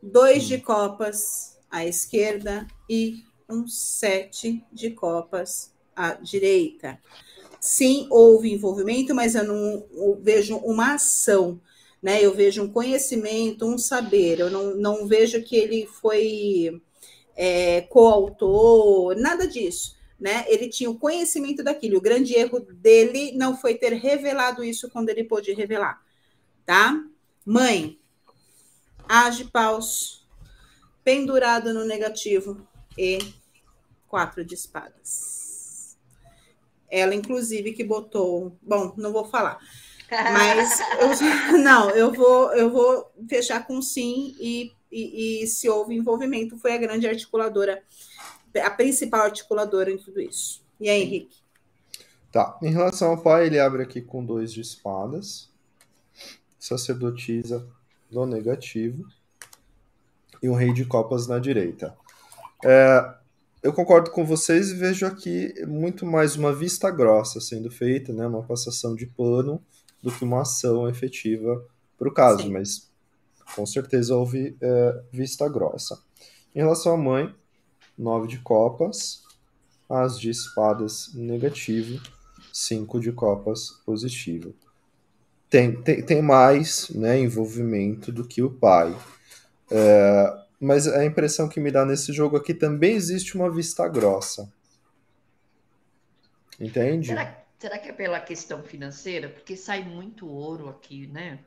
Dois hum. de copas à esquerda e um sete de copas à direita. Sim, houve envolvimento, mas eu não eu vejo uma ação, né? Eu vejo um conhecimento, um saber. Eu não, não vejo que ele foi é, coautor, nada disso. Né? Ele tinha o conhecimento daquilo. O grande erro dele não foi ter revelado isso quando ele pôde revelar, tá? Mãe, age paus, pendurado no negativo e quatro de espadas. Ela, inclusive, que botou. Bom, não vou falar. Mas eu, não, eu vou, eu vou fechar com sim, e, e, e se houve envolvimento, foi a grande articuladora, a principal articuladora em tudo isso. E aí, Henrique? Tá. Em relação ao pai, ele abre aqui com dois de espadas, sacerdotisa no negativo e um rei de copas na direita. É, eu concordo com vocês e vejo aqui muito mais uma vista grossa sendo feita, né, uma passação de pano, do que uma ação efetiva para o caso, Sim. mas com certeza houve é, vista grossa. Em relação à mãe, nove de copas, as de espadas negativo, cinco de copas positivo. Tem, tem, tem mais né, envolvimento do que o pai. É, mas a impressão que me dá nesse jogo aqui também existe uma vista grossa. Entende? Será, será que é pela questão financeira? Porque sai muito ouro aqui, né?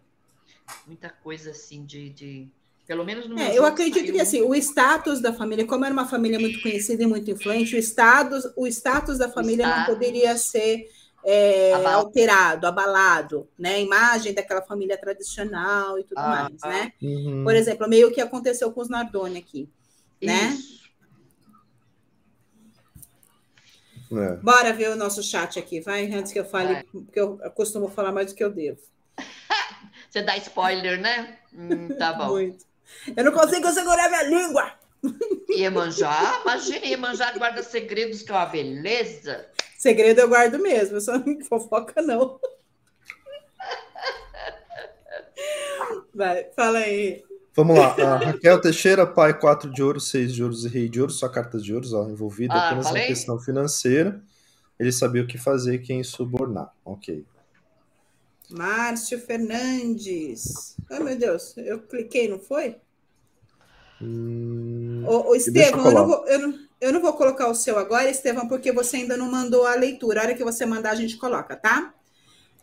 Muita coisa assim de. de... Pelo menos no é, Eu acredito que assim, o status da família, como era uma família muito conhecida e muito influente, o status, o status da família status. não poderia ser é, alterado, abalado, né? A imagem daquela família tradicional e tudo ah, mais, né? Uhum. Por exemplo, meio que aconteceu com os Nardoni aqui, né? Isso. né? É. Bora ver o nosso chat aqui, vai, antes que eu fale, porque eu costumo falar mais do que eu devo. Você dá spoiler, né? Hum, tá bom. Muito. Eu não consigo segurar minha língua. Iemanjá, imagina, Iemanjá guarda segredos que é uma beleza. Segredo eu guardo mesmo, só não fofoca, não. Vai, fala aí. Vamos lá. A Raquel Teixeira, pai 4 de ouro, 6 de ouros e rei de ouro, só cartas de ouros, ó, envolvida ah, apenas falei? na questão financeira. Ele sabia o que fazer e quem subornar. Ok. Márcio Fernandes. Ai, oh, meu Deus, eu cliquei, não foi? Hum, ô, ô Estevam, eu, eu, não vou, eu, não, eu não vou colocar o seu agora, Estevam, porque você ainda não mandou a leitura. A hora que você mandar, a gente coloca, tá?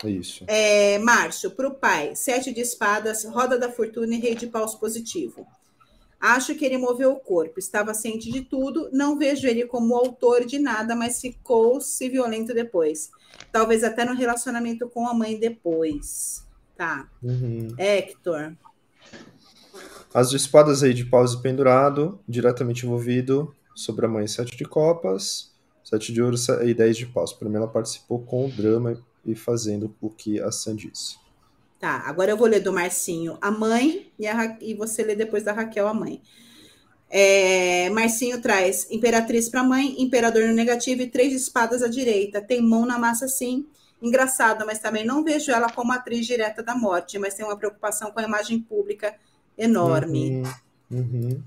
Isso. É, Márcio, para o pai, sete de espadas, roda da fortuna e rei de paus positivo. Acho que ele moveu o corpo, estava ciente de tudo, não vejo ele como autor de nada, mas ficou-se violento depois. Talvez até no relacionamento com a mãe depois. Tá. Uhum. Hector. As de espadas aí de paus e pendurado, diretamente envolvido, sobre a mãe sete de copas, sete de ouro e dez de paus. Mim, ela participou com o drama e fazendo o que a Sam disse. Tá, agora eu vou ler do Marcinho a mãe e, a Ra... e você lê depois da Raquel a mãe. É, Marcinho traz Imperatriz para mãe, Imperador no negativo e três espadas à direita. Tem mão na massa, sim. Engraçado, mas também não vejo ela como atriz direta da morte, mas tem uma preocupação com a imagem pública enorme. Uhum, uhum.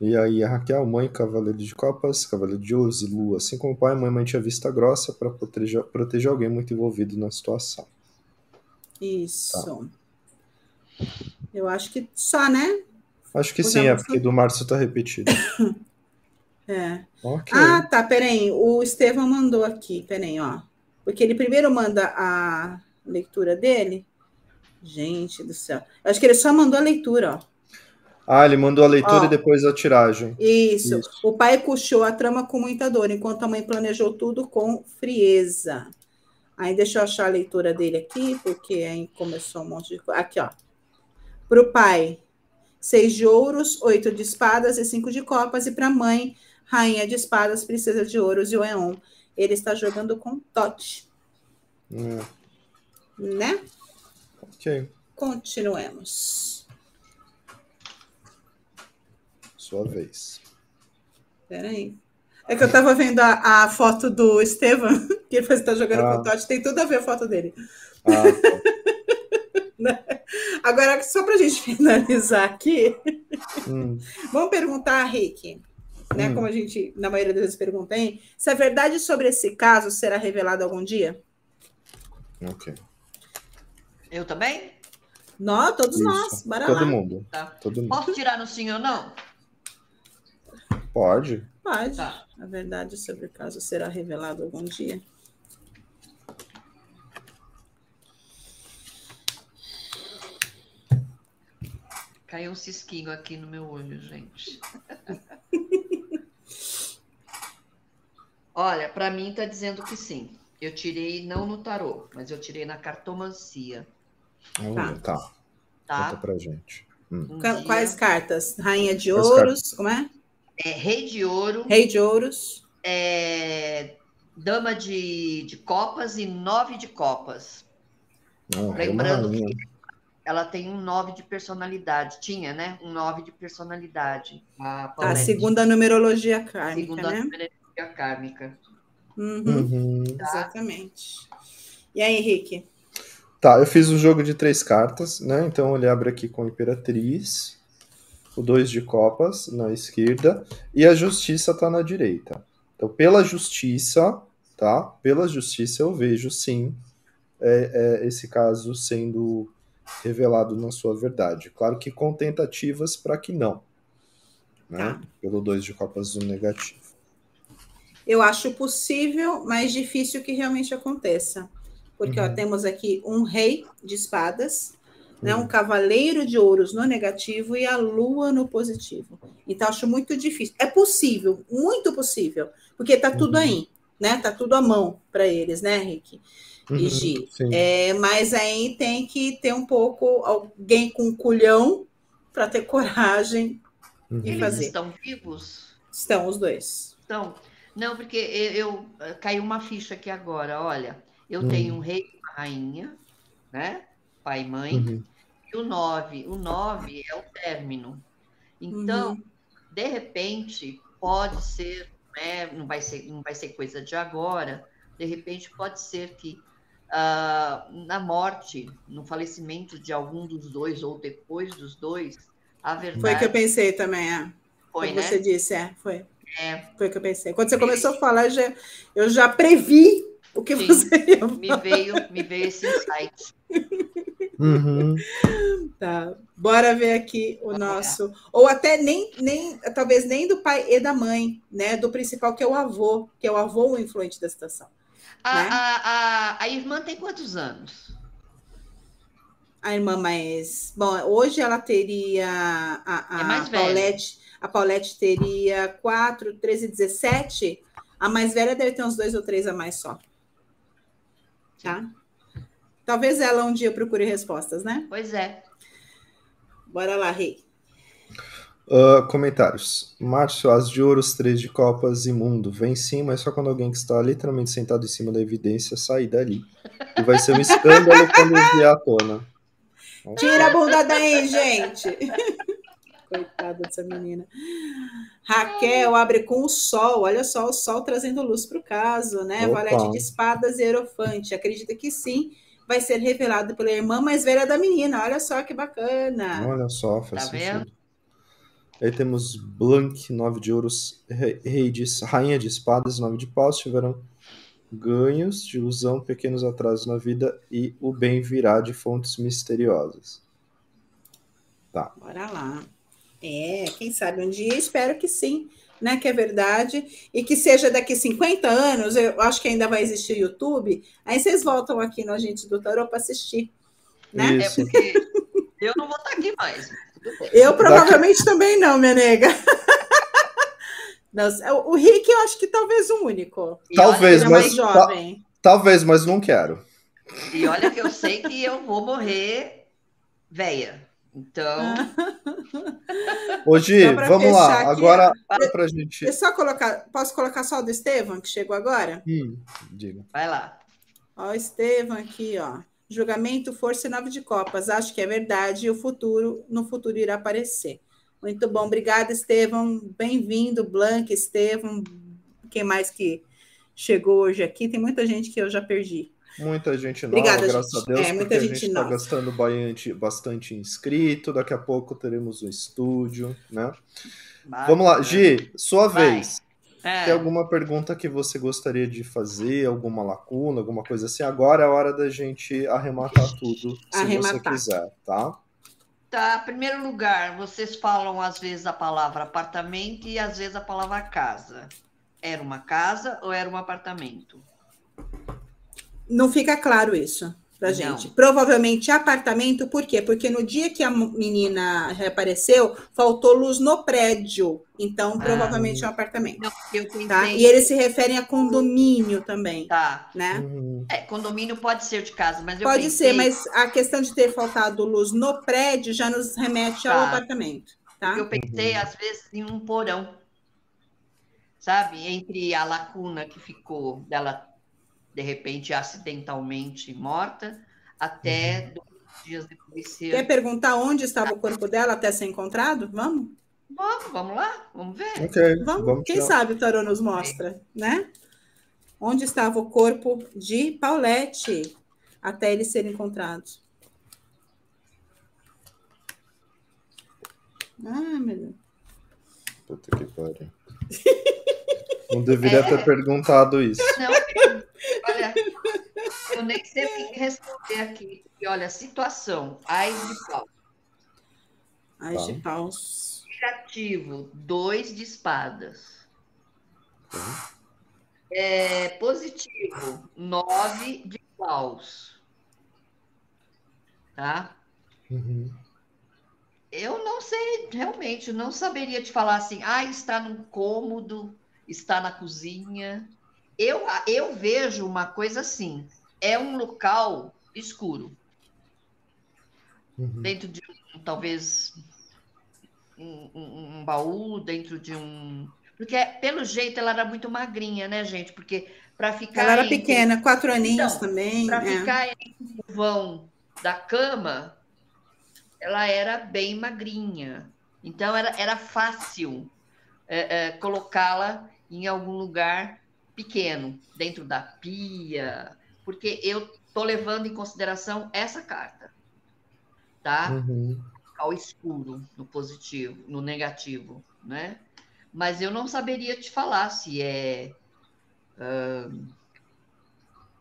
E aí a Raquel, mãe, cavaleiro de copas, cavaleiro de ouros e lua. Assim como o pai, a mãe mantinha vista grossa para proteger, proteger alguém muito envolvido na situação. Isso. Tá. Eu acho que só, né? Acho que sim, é porque do Márcio tá repetido. é. Okay. Ah, tá, peraí. O Estevão mandou aqui, peraí, ó. Porque ele primeiro manda a leitura dele. Gente do céu. Eu acho que ele só mandou a leitura, ó. Ah, ele mandou a leitura Ó, e depois a tiragem. Isso. isso. O pai puxou a trama com muita dor, enquanto a mãe planejou tudo com frieza. Aí deixa eu achar a leitura dele aqui, porque aí começou um monte de coisa. Aqui, ó. Para o pai, seis de ouros, oito de espadas e cinco de copas. E para a mãe, rainha de espadas, princesa de ouros e o Eon. Ele está jogando com Tote. É. Né? Ok. Continuemos. Sua vez. Peraí. É que eu tava vendo a, a foto do Estevam, que ele está jogando ah. com o Totti, tem tudo a ver a foto dele. Ah, tá. Agora, só para a gente finalizar aqui, hum. vamos perguntar a Rick, né? Hum. Como a gente, na maioria das vezes, pergunta, hein? Se a verdade sobre esse caso será revelada algum dia? Ok. Eu também? Nós, todos Isso. nós, bora Todo lá. Mundo. Tá. Todo mundo. Posso tirar no sim ou não? Pode. Pode. Tá. A verdade sobre o caso será revelada algum dia. Caiu um cisquinho aqui no meu olho, gente. Olha, para mim tá dizendo que sim. Eu tirei não no tarô, mas eu tirei na cartomancia. Tá. tá. Tá. Conta pra gente. Hum. Um Quais dia... cartas? Rainha de Quais Ouros, cartas? como é? é, Rei de Ouro. Rei de Ouros. É, dama de, de Copas e Nove de Copas. Oh, Lembrando que ela tem um nove de personalidade. Tinha, né? Um nove de personalidade. A, a segunda numerologia kármica. Segunda né? numerologia kármica. Uhum. Uhum. Tá. Exatamente. E aí, Henrique? Tá, eu fiz um jogo de três cartas, né? Então ele abre aqui com Imperatriz, o dois de copas na esquerda e a justiça está na direita. Então, pela justiça, tá? Pela justiça eu vejo sim é, é, esse caso sendo revelado na sua verdade. Claro que com tentativas para que não, né? Tá. Pelo dois de copas no negativo. Eu acho possível, mas difícil que realmente aconteça. Porque uhum. ó, temos aqui um rei de espadas, né? Um cavaleiro de ouros no negativo e a lua no positivo. Então, acho muito difícil. É possível, muito possível, porque está tudo uhum. aí, né? Está tudo à mão para eles, né, Rick? E uhum, Gi. É, mas aí tem que ter um pouco alguém com culhão para ter coragem uhum. de fazer. Eles estão vivos? Estão os dois. Estão. Não, porque eu, eu caiu uma ficha aqui agora. Olha, eu tenho uhum. um rei e uma rainha, né? Pai e mãe. Uhum o 9. O 9 é o término. Então, uhum. de repente, pode ser, né, não, vai ser, não vai ser coisa de agora, de repente pode ser que uh, na morte, no falecimento de algum dos dois ou depois dos dois, a verdade. Foi o que eu pensei também, é. Foi, Como né? você disse, é, foi. É. Foi o que eu pensei. Quando você começou a falar, eu já, eu já previ o que Sim, você. Me veio, me veio esse insight. Uhum. Tá, bora ver aqui o nosso. Ou até nem, nem, talvez nem do pai e da mãe, né? Do principal, que é o avô, que é o avô o influente da situação. A, né? a, a, a irmã tem quantos anos? A irmã mais. Bom, hoje ela teria. A, a, é mais a Paulette, a Paulette teria 4, 13, 17. A mais velha deve ter uns dois ou três a mais só. Tá? Talvez ela um dia procure respostas, né? Pois é. Bora lá, Rei. Uh, comentários. Márcio, as de ouros, três de copas, imundo. Vem sim, mas só quando alguém que está literalmente sentado em cima da evidência sair dali. E vai ser um escândalo quando vier à tona. Tira a bunda daí, gente. Coitada dessa menina. Raquel abre com o sol. Olha só, o sol trazendo luz para o caso, né? Opa. Valete de espadas e Erofante. Acredita que sim, vai ser revelado pela irmã mais velha da menina. Olha só que bacana. Olha só, faz tá sentido. Vendo? Aí temos Blank, 9 de ouros, rei de, rainha de espadas, 9 de paus. Tiveram ganhos de ilusão, pequenos atrasos na vida e o bem virá de fontes misteriosas. Tá. Bora lá. É, quem sabe um dia, espero que sim, né? Que é verdade. E que seja daqui 50 anos, eu acho que ainda vai existir YouTube. Aí vocês voltam aqui no Agente do Tarô para assistir. Né? Isso. É porque eu não vou estar aqui mais. Eu provavelmente daqui... também não, minha nega. o Rick, eu acho que talvez o único. Talvez, mas. jovem. talvez, mas não quero. E olha que eu sei que eu vou morrer velha. Então. Hoje, vamos lá. Aqui, agora, para pra gente. Eu só colocar, posso colocar só o do Estevam, que chegou agora? Hum, diga. Vai lá. Ó, o Estevam aqui, ó. Julgamento, força e nove de copas. Acho que é verdade e o futuro, no futuro irá aparecer. Muito bom. Obrigada, Estevam. Bem-vindo, Blanca, Estevam. Quem mais que chegou hoje aqui? Tem muita gente que eu já perdi. Muita gente nova, Obrigada, graças gente. a Deus, é, muita gente a gente está gastando bastante, bastante inscrito. Daqui a pouco teremos um estúdio, né? Vamos lá, Gi, sua Vai. vez. É. Tem alguma pergunta que você gostaria de fazer, alguma lacuna, alguma coisa assim? Agora é a hora da gente arrematar tudo, se arrematar. você quiser, tá? Tá, primeiro lugar, vocês falam às vezes a palavra apartamento e às vezes a palavra casa. Era uma casa ou era um apartamento? Não fica claro isso pra gente. Não. Provavelmente apartamento, por quê? Porque no dia que a menina reapareceu, faltou luz no prédio. Então, ah. provavelmente ah, é um apartamento. Não, eu tá? E eles se referem a condomínio também. Tá. Né? Uhum. É, condomínio pode ser de casa, mas eu Pode pensei... ser, mas a questão de ter faltado luz no prédio já nos remete tá. ao apartamento. Tá? Eu pensei, às vezes, em um porão. Sabe? Entre a lacuna que ficou dela de repente acidentalmente morta, até uhum. dois dias depois ser. Quer perguntar onde estava o corpo dela até ser encontrado? Vamos? Vamos, vamos lá, vamos ver. Okay, vamos, vamos quem sabe o Tarô nos mostra, né? Onde estava o corpo de Paulette até ele ser encontrado? Ah, meu Deus. Puta que pariu. Não deveria é... ter perguntado isso. Não, olha, eu nem sei o que responder aqui. E olha, situação, ais de pau. Ais de paus. Negativo, dois de espadas. É, positivo, nove de paus. Tá? Uhum. Eu não sei, realmente, não saberia te falar assim, ah, está num cômodo, está na cozinha. Eu, eu vejo uma coisa assim: é um local escuro. Uhum. Dentro de talvez um, um, um, baú, dentro de um. Porque, pelo jeito, ela era muito magrinha, né, gente? Porque para ficar. Ela era entre... pequena, quatro aninhos então, também. Para é. ficar entre o vão da cama, ela era bem magrinha. Então, era, era fácil é, é, colocá-la em algum lugar pequeno, dentro da pia, porque eu estou levando em consideração essa carta, tá? Uhum. Ao escuro, no positivo, no negativo, né? Mas eu não saberia te falar se é. Uh,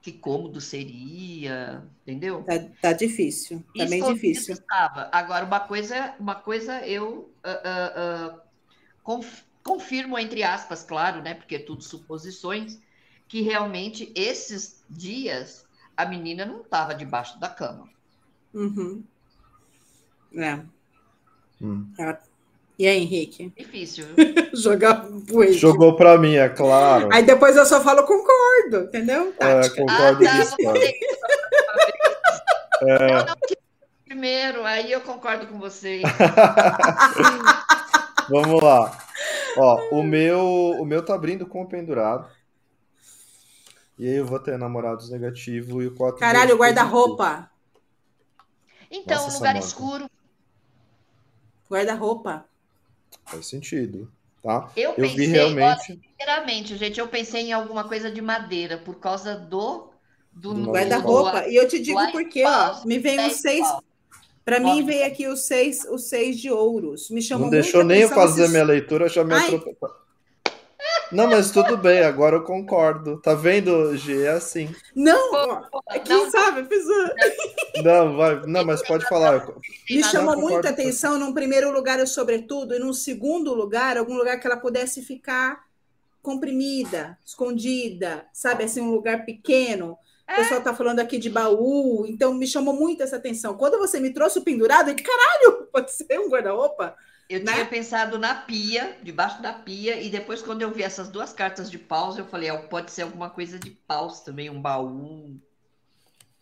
que cômodo seria, entendeu? Tá, tá difícil, tá bem difícil. Estava. Agora, uma coisa, uma coisa eu uh, uh, conf confirmo, entre aspas, claro, né? Porque é tudo suposições, que realmente esses dias a menina não estava debaixo da cama. Uhum. É. Hum. E aí, Henrique? Difícil. Jogar Jogou para mim, é claro. Aí depois eu só falo concordo, entendeu? É, concordo ah, tá, é. Primeiro, aí eu concordo com vocês. Vamos lá. Ó, o meu, o meu tá abrindo com o pendurado. E aí eu vou ter namorados negativo e o 4 Caralho, guarda-roupa. Então, Nossa, lugar escuro. Guarda-roupa. faz sentido, tá? Eu, eu pensei, vi realmente. sinceramente, gente, eu pensei em alguma coisa de madeira por causa do do, do guarda-roupa. E eu te digo porque, ó, me vem os seis. Para mim veio aqui os seis, os seis de ouros. Me chamou Não deixou nem eu fazer minha leitura, já me atropelou. Não, mas tudo bem, agora eu concordo. Tá vendo, G? É assim. Não, é quem não, sabe, pessoa. Não, vai, não, mas pode falar. Me chamou muita atenção, num primeiro lugar, o sobretudo, e num segundo lugar, algum lugar que ela pudesse ficar comprimida, escondida, sabe, assim, um lugar pequeno. O pessoal está falando aqui de baú, então me chamou muito essa atenção. Quando você me trouxe o pendurado, eu caralho, pode ser um guarda-roupa? Eu né? tinha pensado na pia, debaixo da pia, e depois, quando eu vi essas duas cartas de paus, eu falei, pode ser alguma coisa de paus também, um baú.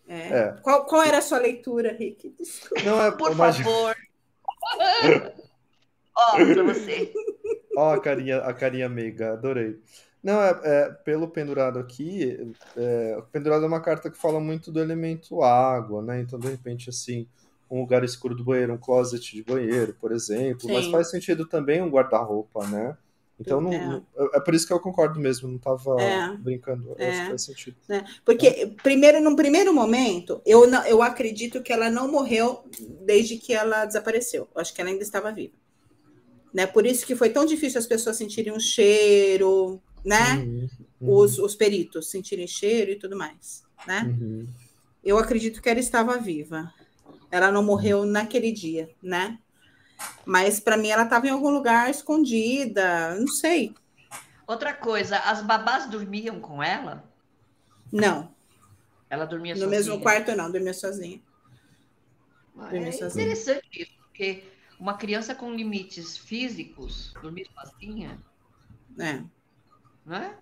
É. É. Qual, qual era a sua leitura, Rick? Desculpa. Não é, Por favor. Ó, para você. Ó, a carinha, a carinha meiga, adorei. Não, é, é, pelo pendurado aqui, é, o pendurado é uma carta que fala muito do elemento água, né? Então, de repente, assim, um lugar escuro do banheiro, um closet de banheiro, por exemplo. Sim. Mas faz sentido também um guarda-roupa, né? Então, não, é. é. por isso que eu concordo mesmo, não estava é. brincando. É. Acho que faz sentido. É. Porque, primeiro, num primeiro momento, eu, não, eu acredito que ela não morreu desde que ela desapareceu. Eu acho que ela ainda estava viva. Né? Por isso que foi tão difícil as pessoas sentirem um cheiro, né? Uhum, uhum. Os, os peritos sentirem cheiro e tudo mais, né? Uhum. Eu acredito que ela estava viva. Ela não morreu naquele dia, né? Mas para mim ela estava em algum lugar escondida, não sei. Outra coisa, as babás dormiam com ela? Não. Ela dormia no sozinha? No mesmo quarto, não, dormia sozinha. dormia é sozinha. interessante isso, porque uma criança com limites físicos dormir sozinha. É. Né?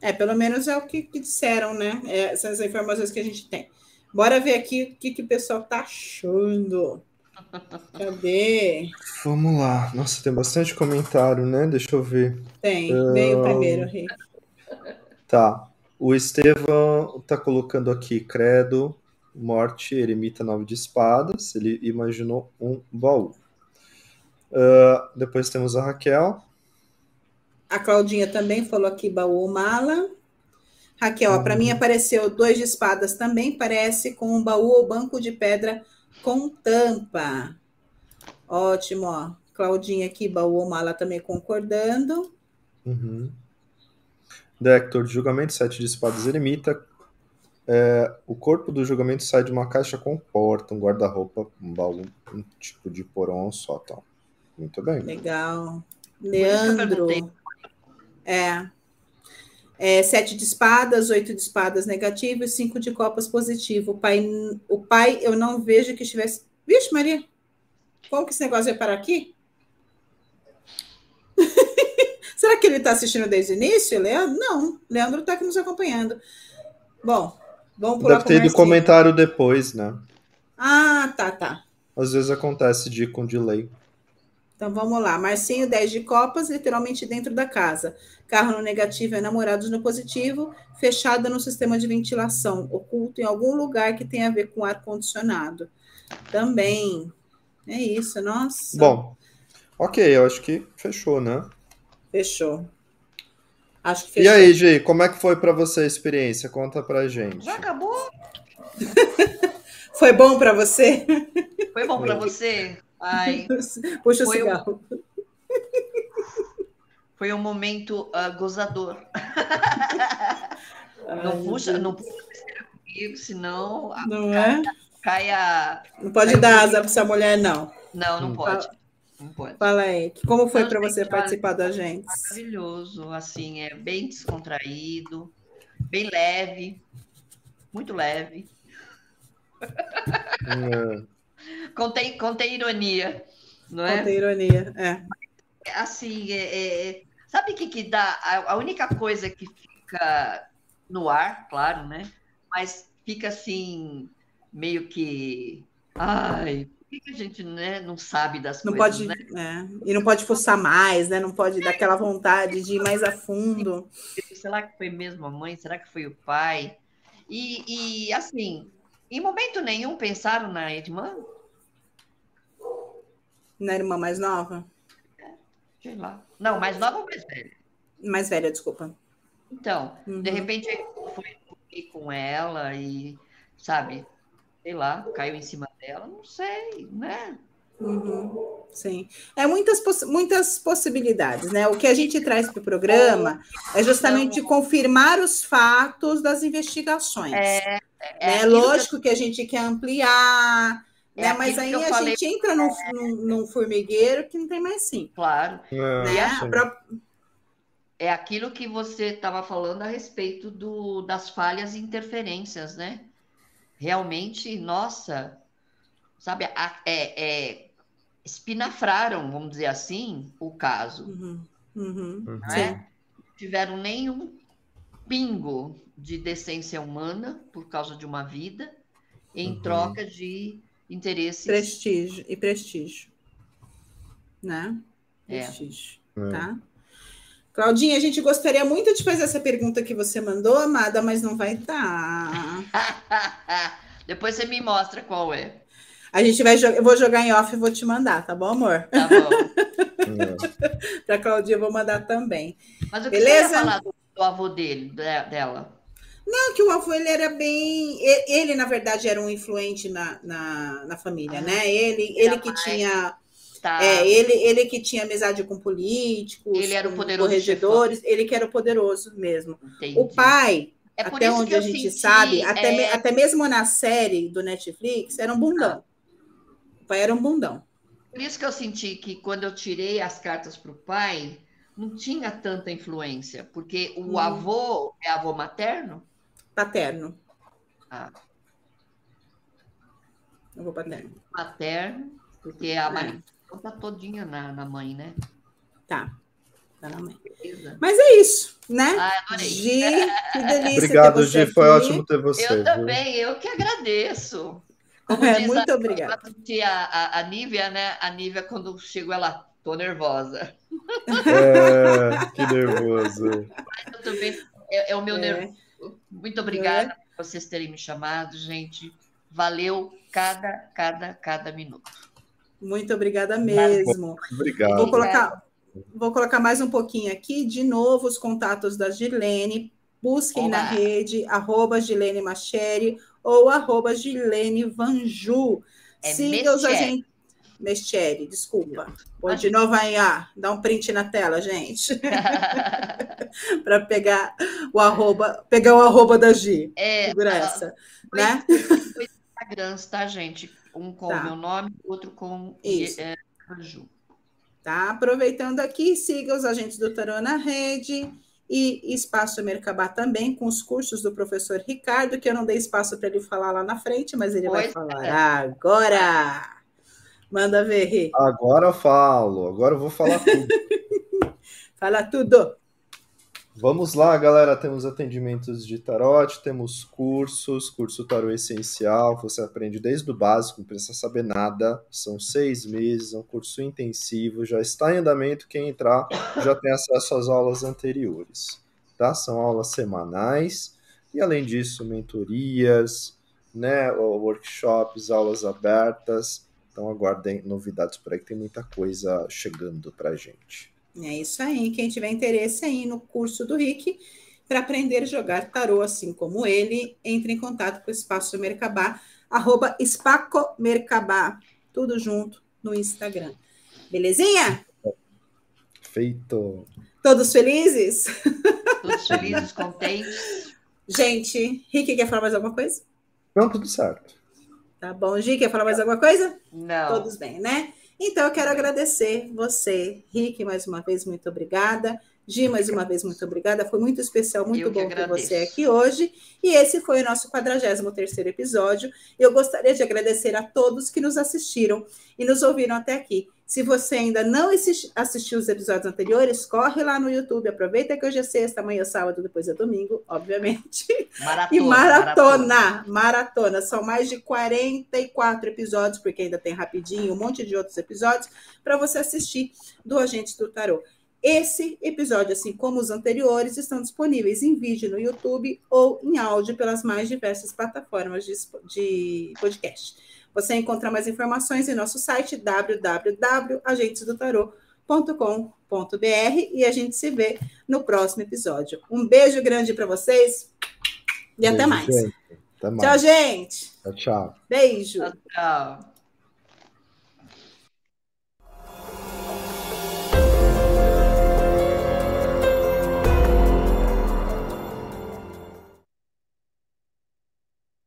É, pelo menos é o que, que disseram, né? É, essas informações que a gente tem. Bora ver aqui o que, que o pessoal tá achando. Cadê? Vamos lá. Nossa, tem bastante comentário, né? Deixa eu ver. Tem, veio o primeiro, Rick. Tá. O Estevão tá colocando aqui credo, morte, eremita nove de espadas. Ele imaginou um baú. Uh, depois temos a Raquel. A Claudinha também falou aqui baú mala. Raquel, para mim apareceu dois de espadas também, parece com um baú ou banco de pedra com tampa. Ótimo, ó. Claudinha aqui, baú ou mala também concordando. Uhum. Dector de julgamento, sete de espadas eremita. É, o corpo do julgamento sai de uma caixa com porta, um guarda-roupa, um baú, um tipo de porão só, tá? Muito bem. Legal. Leandro. É. é. Sete de espadas, oito de espadas negativo e cinco de copas positivo. O pai, o pai, eu não vejo que estivesse. Vixe, Maria, como que esse negócio vai parar aqui? Será que ele está assistindo desde o início, Leandro? Não, Leandro está aqui nos acompanhando. Bom, vamos pular Deve ter ido comentário depois, né? Ah, tá, tá. Às vezes acontece de com delay. Então vamos lá. Marcinho, 10 de copas, literalmente dentro da casa. Carro no negativo é namorados no positivo, fechada no sistema de ventilação, oculto em algum lugar que tem a ver com ar-condicionado. Também. É isso, nossa. Bom, ok, eu acho que fechou, né? Fechou. Acho que fechou. E aí, Gi, como é que foi para você a experiência? Conta pra gente. Já acabou? foi bom para você? Foi bom para você? Ai, Puxa o cigarro. Um, foi um momento uh, gozador. Ai, não puxa, não puxa comigo, senão não cai, é? cai a. Não pode dar a... asa para essa mulher, não. Não, não pode. Fala, não pode. Fala aí, como foi para você participar da gente? Maravilhoso, assim, é bem descontraído, bem leve, muito leve. É. Contém, contém ironia, não é? Contém ironia, é. Assim, é, é, sabe o que, que dá? A, a, única coisa que fica no ar, claro, né? Mas fica assim, meio que. Ai, por que a gente né, não sabe das não coisas? Pode, né? é, e não pode forçar mais, né? Não pode dar aquela vontade de ir mais a fundo. Será que foi mesmo a mãe? Será que foi o pai? E, e assim, em momento nenhum pensaram na irmã? Na irmã mais nova? sei lá. Não, mais nova ou mais velha? Mais velha, desculpa. Então, uhum. de repente fui com ela e, sabe, sei lá, caiu em cima dela, não sei, né? Uhum, sim. É muitas, muitas possibilidades, né? O que a gente traz para o programa é justamente confirmar os fatos das investigações. É, é, né? lógico que, que, a gente quer ampliar, é né? mas aí a falei, gente entra num, é. num, num, formigueiro que não tem mais sim. Claro. É, né? é aquilo que você estava falando a respeito do, das falhas e interferências, né? Realmente, nossa, sabe, é, é espinafraram, vamos dizer assim, o caso. Uhum, uhum, não é? Tiveram nenhum pingo de decência humana por causa de uma vida, em uhum. troca de interesses. Prestígio e prestígio. Né? É. Prestígio. É. Tá? Claudinha, a gente gostaria muito de fazer essa pergunta que você mandou, amada, mas não vai dar. Depois você me mostra qual é. A gente vai jogar, eu vou jogar em off e vou te mandar, tá bom, amor? Tá bom. Para Claudinha eu vou mandar também. Mas o que Beleza? você ia falar do, do avô dele, dela? Não, que o avô ele era bem. Ele, na verdade, era um influente na, na, na família, ah, né? Ele, ele que tinha. Tá. É, ele, ele que tinha amizade com políticos, ele era o poderoso corregedores, ele que era o poderoso mesmo. Entendi. O pai, é até onde a gente senti, sabe, até, é... até mesmo na série do Netflix, era um bundão. Ah pai era um bundão. Por isso que eu senti que quando eu tirei as cartas para o pai, não tinha tanta influência, porque o hum. avô é avô materno? Paterno. Ah. Avô paterno. Paterno, porque a é. Maria tá todinha na, na mãe, né? Tá. Tá na mãe. Mas é isso, né? Ah, adorei. Gi, que delícia. Obrigado, Gi. Foi ótimo ter você. Eu também, eu que agradeço. Como é, muito a, obrigada. A, a, Nívia, né? A Nívia, quando chegou, ela, tô nervosa. É, que nervoso. eu também, é, é o meu é. nervoso. Muito obrigada é. por vocês terem me chamado, gente. Valeu cada, cada, cada minuto. Muito obrigada mesmo. Obrigado. Vou colocar, vou colocar mais um pouquinho aqui. De novo, os contatos da Gilene. Busquem Olá. na rede, arroba Gilene Macheri ou arroba Gilene Vanju. É Siga os agentes. Mestieri, desculpa. Vou de novo aí, ah, dá um print na tela, gente. para pegar o arroba, pegar o arroba da Gi. É, Segura essa, foi, né? Foi Instagrams, tá, gente? Um com tá. o meu nome, outro com Isso. É, Vanju. Tá, aproveitando aqui, siga os agentes do Tarô na rede e Espaço Mercabá também, com os cursos do professor Ricardo, que eu não dei espaço para ele falar lá na frente, mas ele pois vai falar é. agora. Manda ver, Rê. Agora eu falo, agora eu vou falar tudo. Fala tudo. Vamos lá, galera. Temos atendimentos de tarot, temos cursos, curso tarot essencial, você aprende desde o básico, não precisa saber nada. São seis meses, é um curso intensivo, já está em andamento. Quem entrar já tem acesso às aulas anteriores, tá? São aulas semanais e, além disso, mentorias, né, workshops, aulas abertas. Então, aguardem novidades por aí, que tem muita coisa chegando para gente. É isso aí. Quem tiver interesse aí no curso do Rick para aprender a jogar tarô assim como ele, entre em contato com o Espaço Mercabá, arroba Espaco Mercabá, tudo junto no Instagram. Belezinha? Feito. Todos felizes? Todos felizes, contentes. Gente, Rick quer falar mais alguma coisa? Não, tudo certo. Tá bom, Gi, quer falar mais alguma coisa? Não. Todos bem, né? Então, eu quero agradecer você, Rick, mais uma vez, muito obrigada. Gi, mais uma vez, muito obrigada. Foi muito especial, muito eu bom ter você aqui hoje. E esse foi o nosso 43 episódio. Eu gostaria de agradecer a todos que nos assistiram e nos ouviram até aqui. Se você ainda não assistiu os episódios anteriores, corre lá no YouTube, aproveita que hoje é sexta, amanhã é sábado, depois é domingo, obviamente. Maratona, e maratona, maratona, maratona. São mais de 44 episódios, porque ainda tem rapidinho, um monte de outros episódios, para você assistir do Agente do Tarô. Esse episódio, assim como os anteriores, estão disponíveis em vídeo no YouTube ou em áudio pelas mais diversas plataformas de, de podcast. Você encontra mais informações em nosso site www.agentesdotarot.com.br. e a gente se vê no próximo episódio. Um beijo grande para vocês e beijo, até mais. Gente. Até mais. Tchau, gente. Tchau, tchau. Beijo. Tchau, tchau.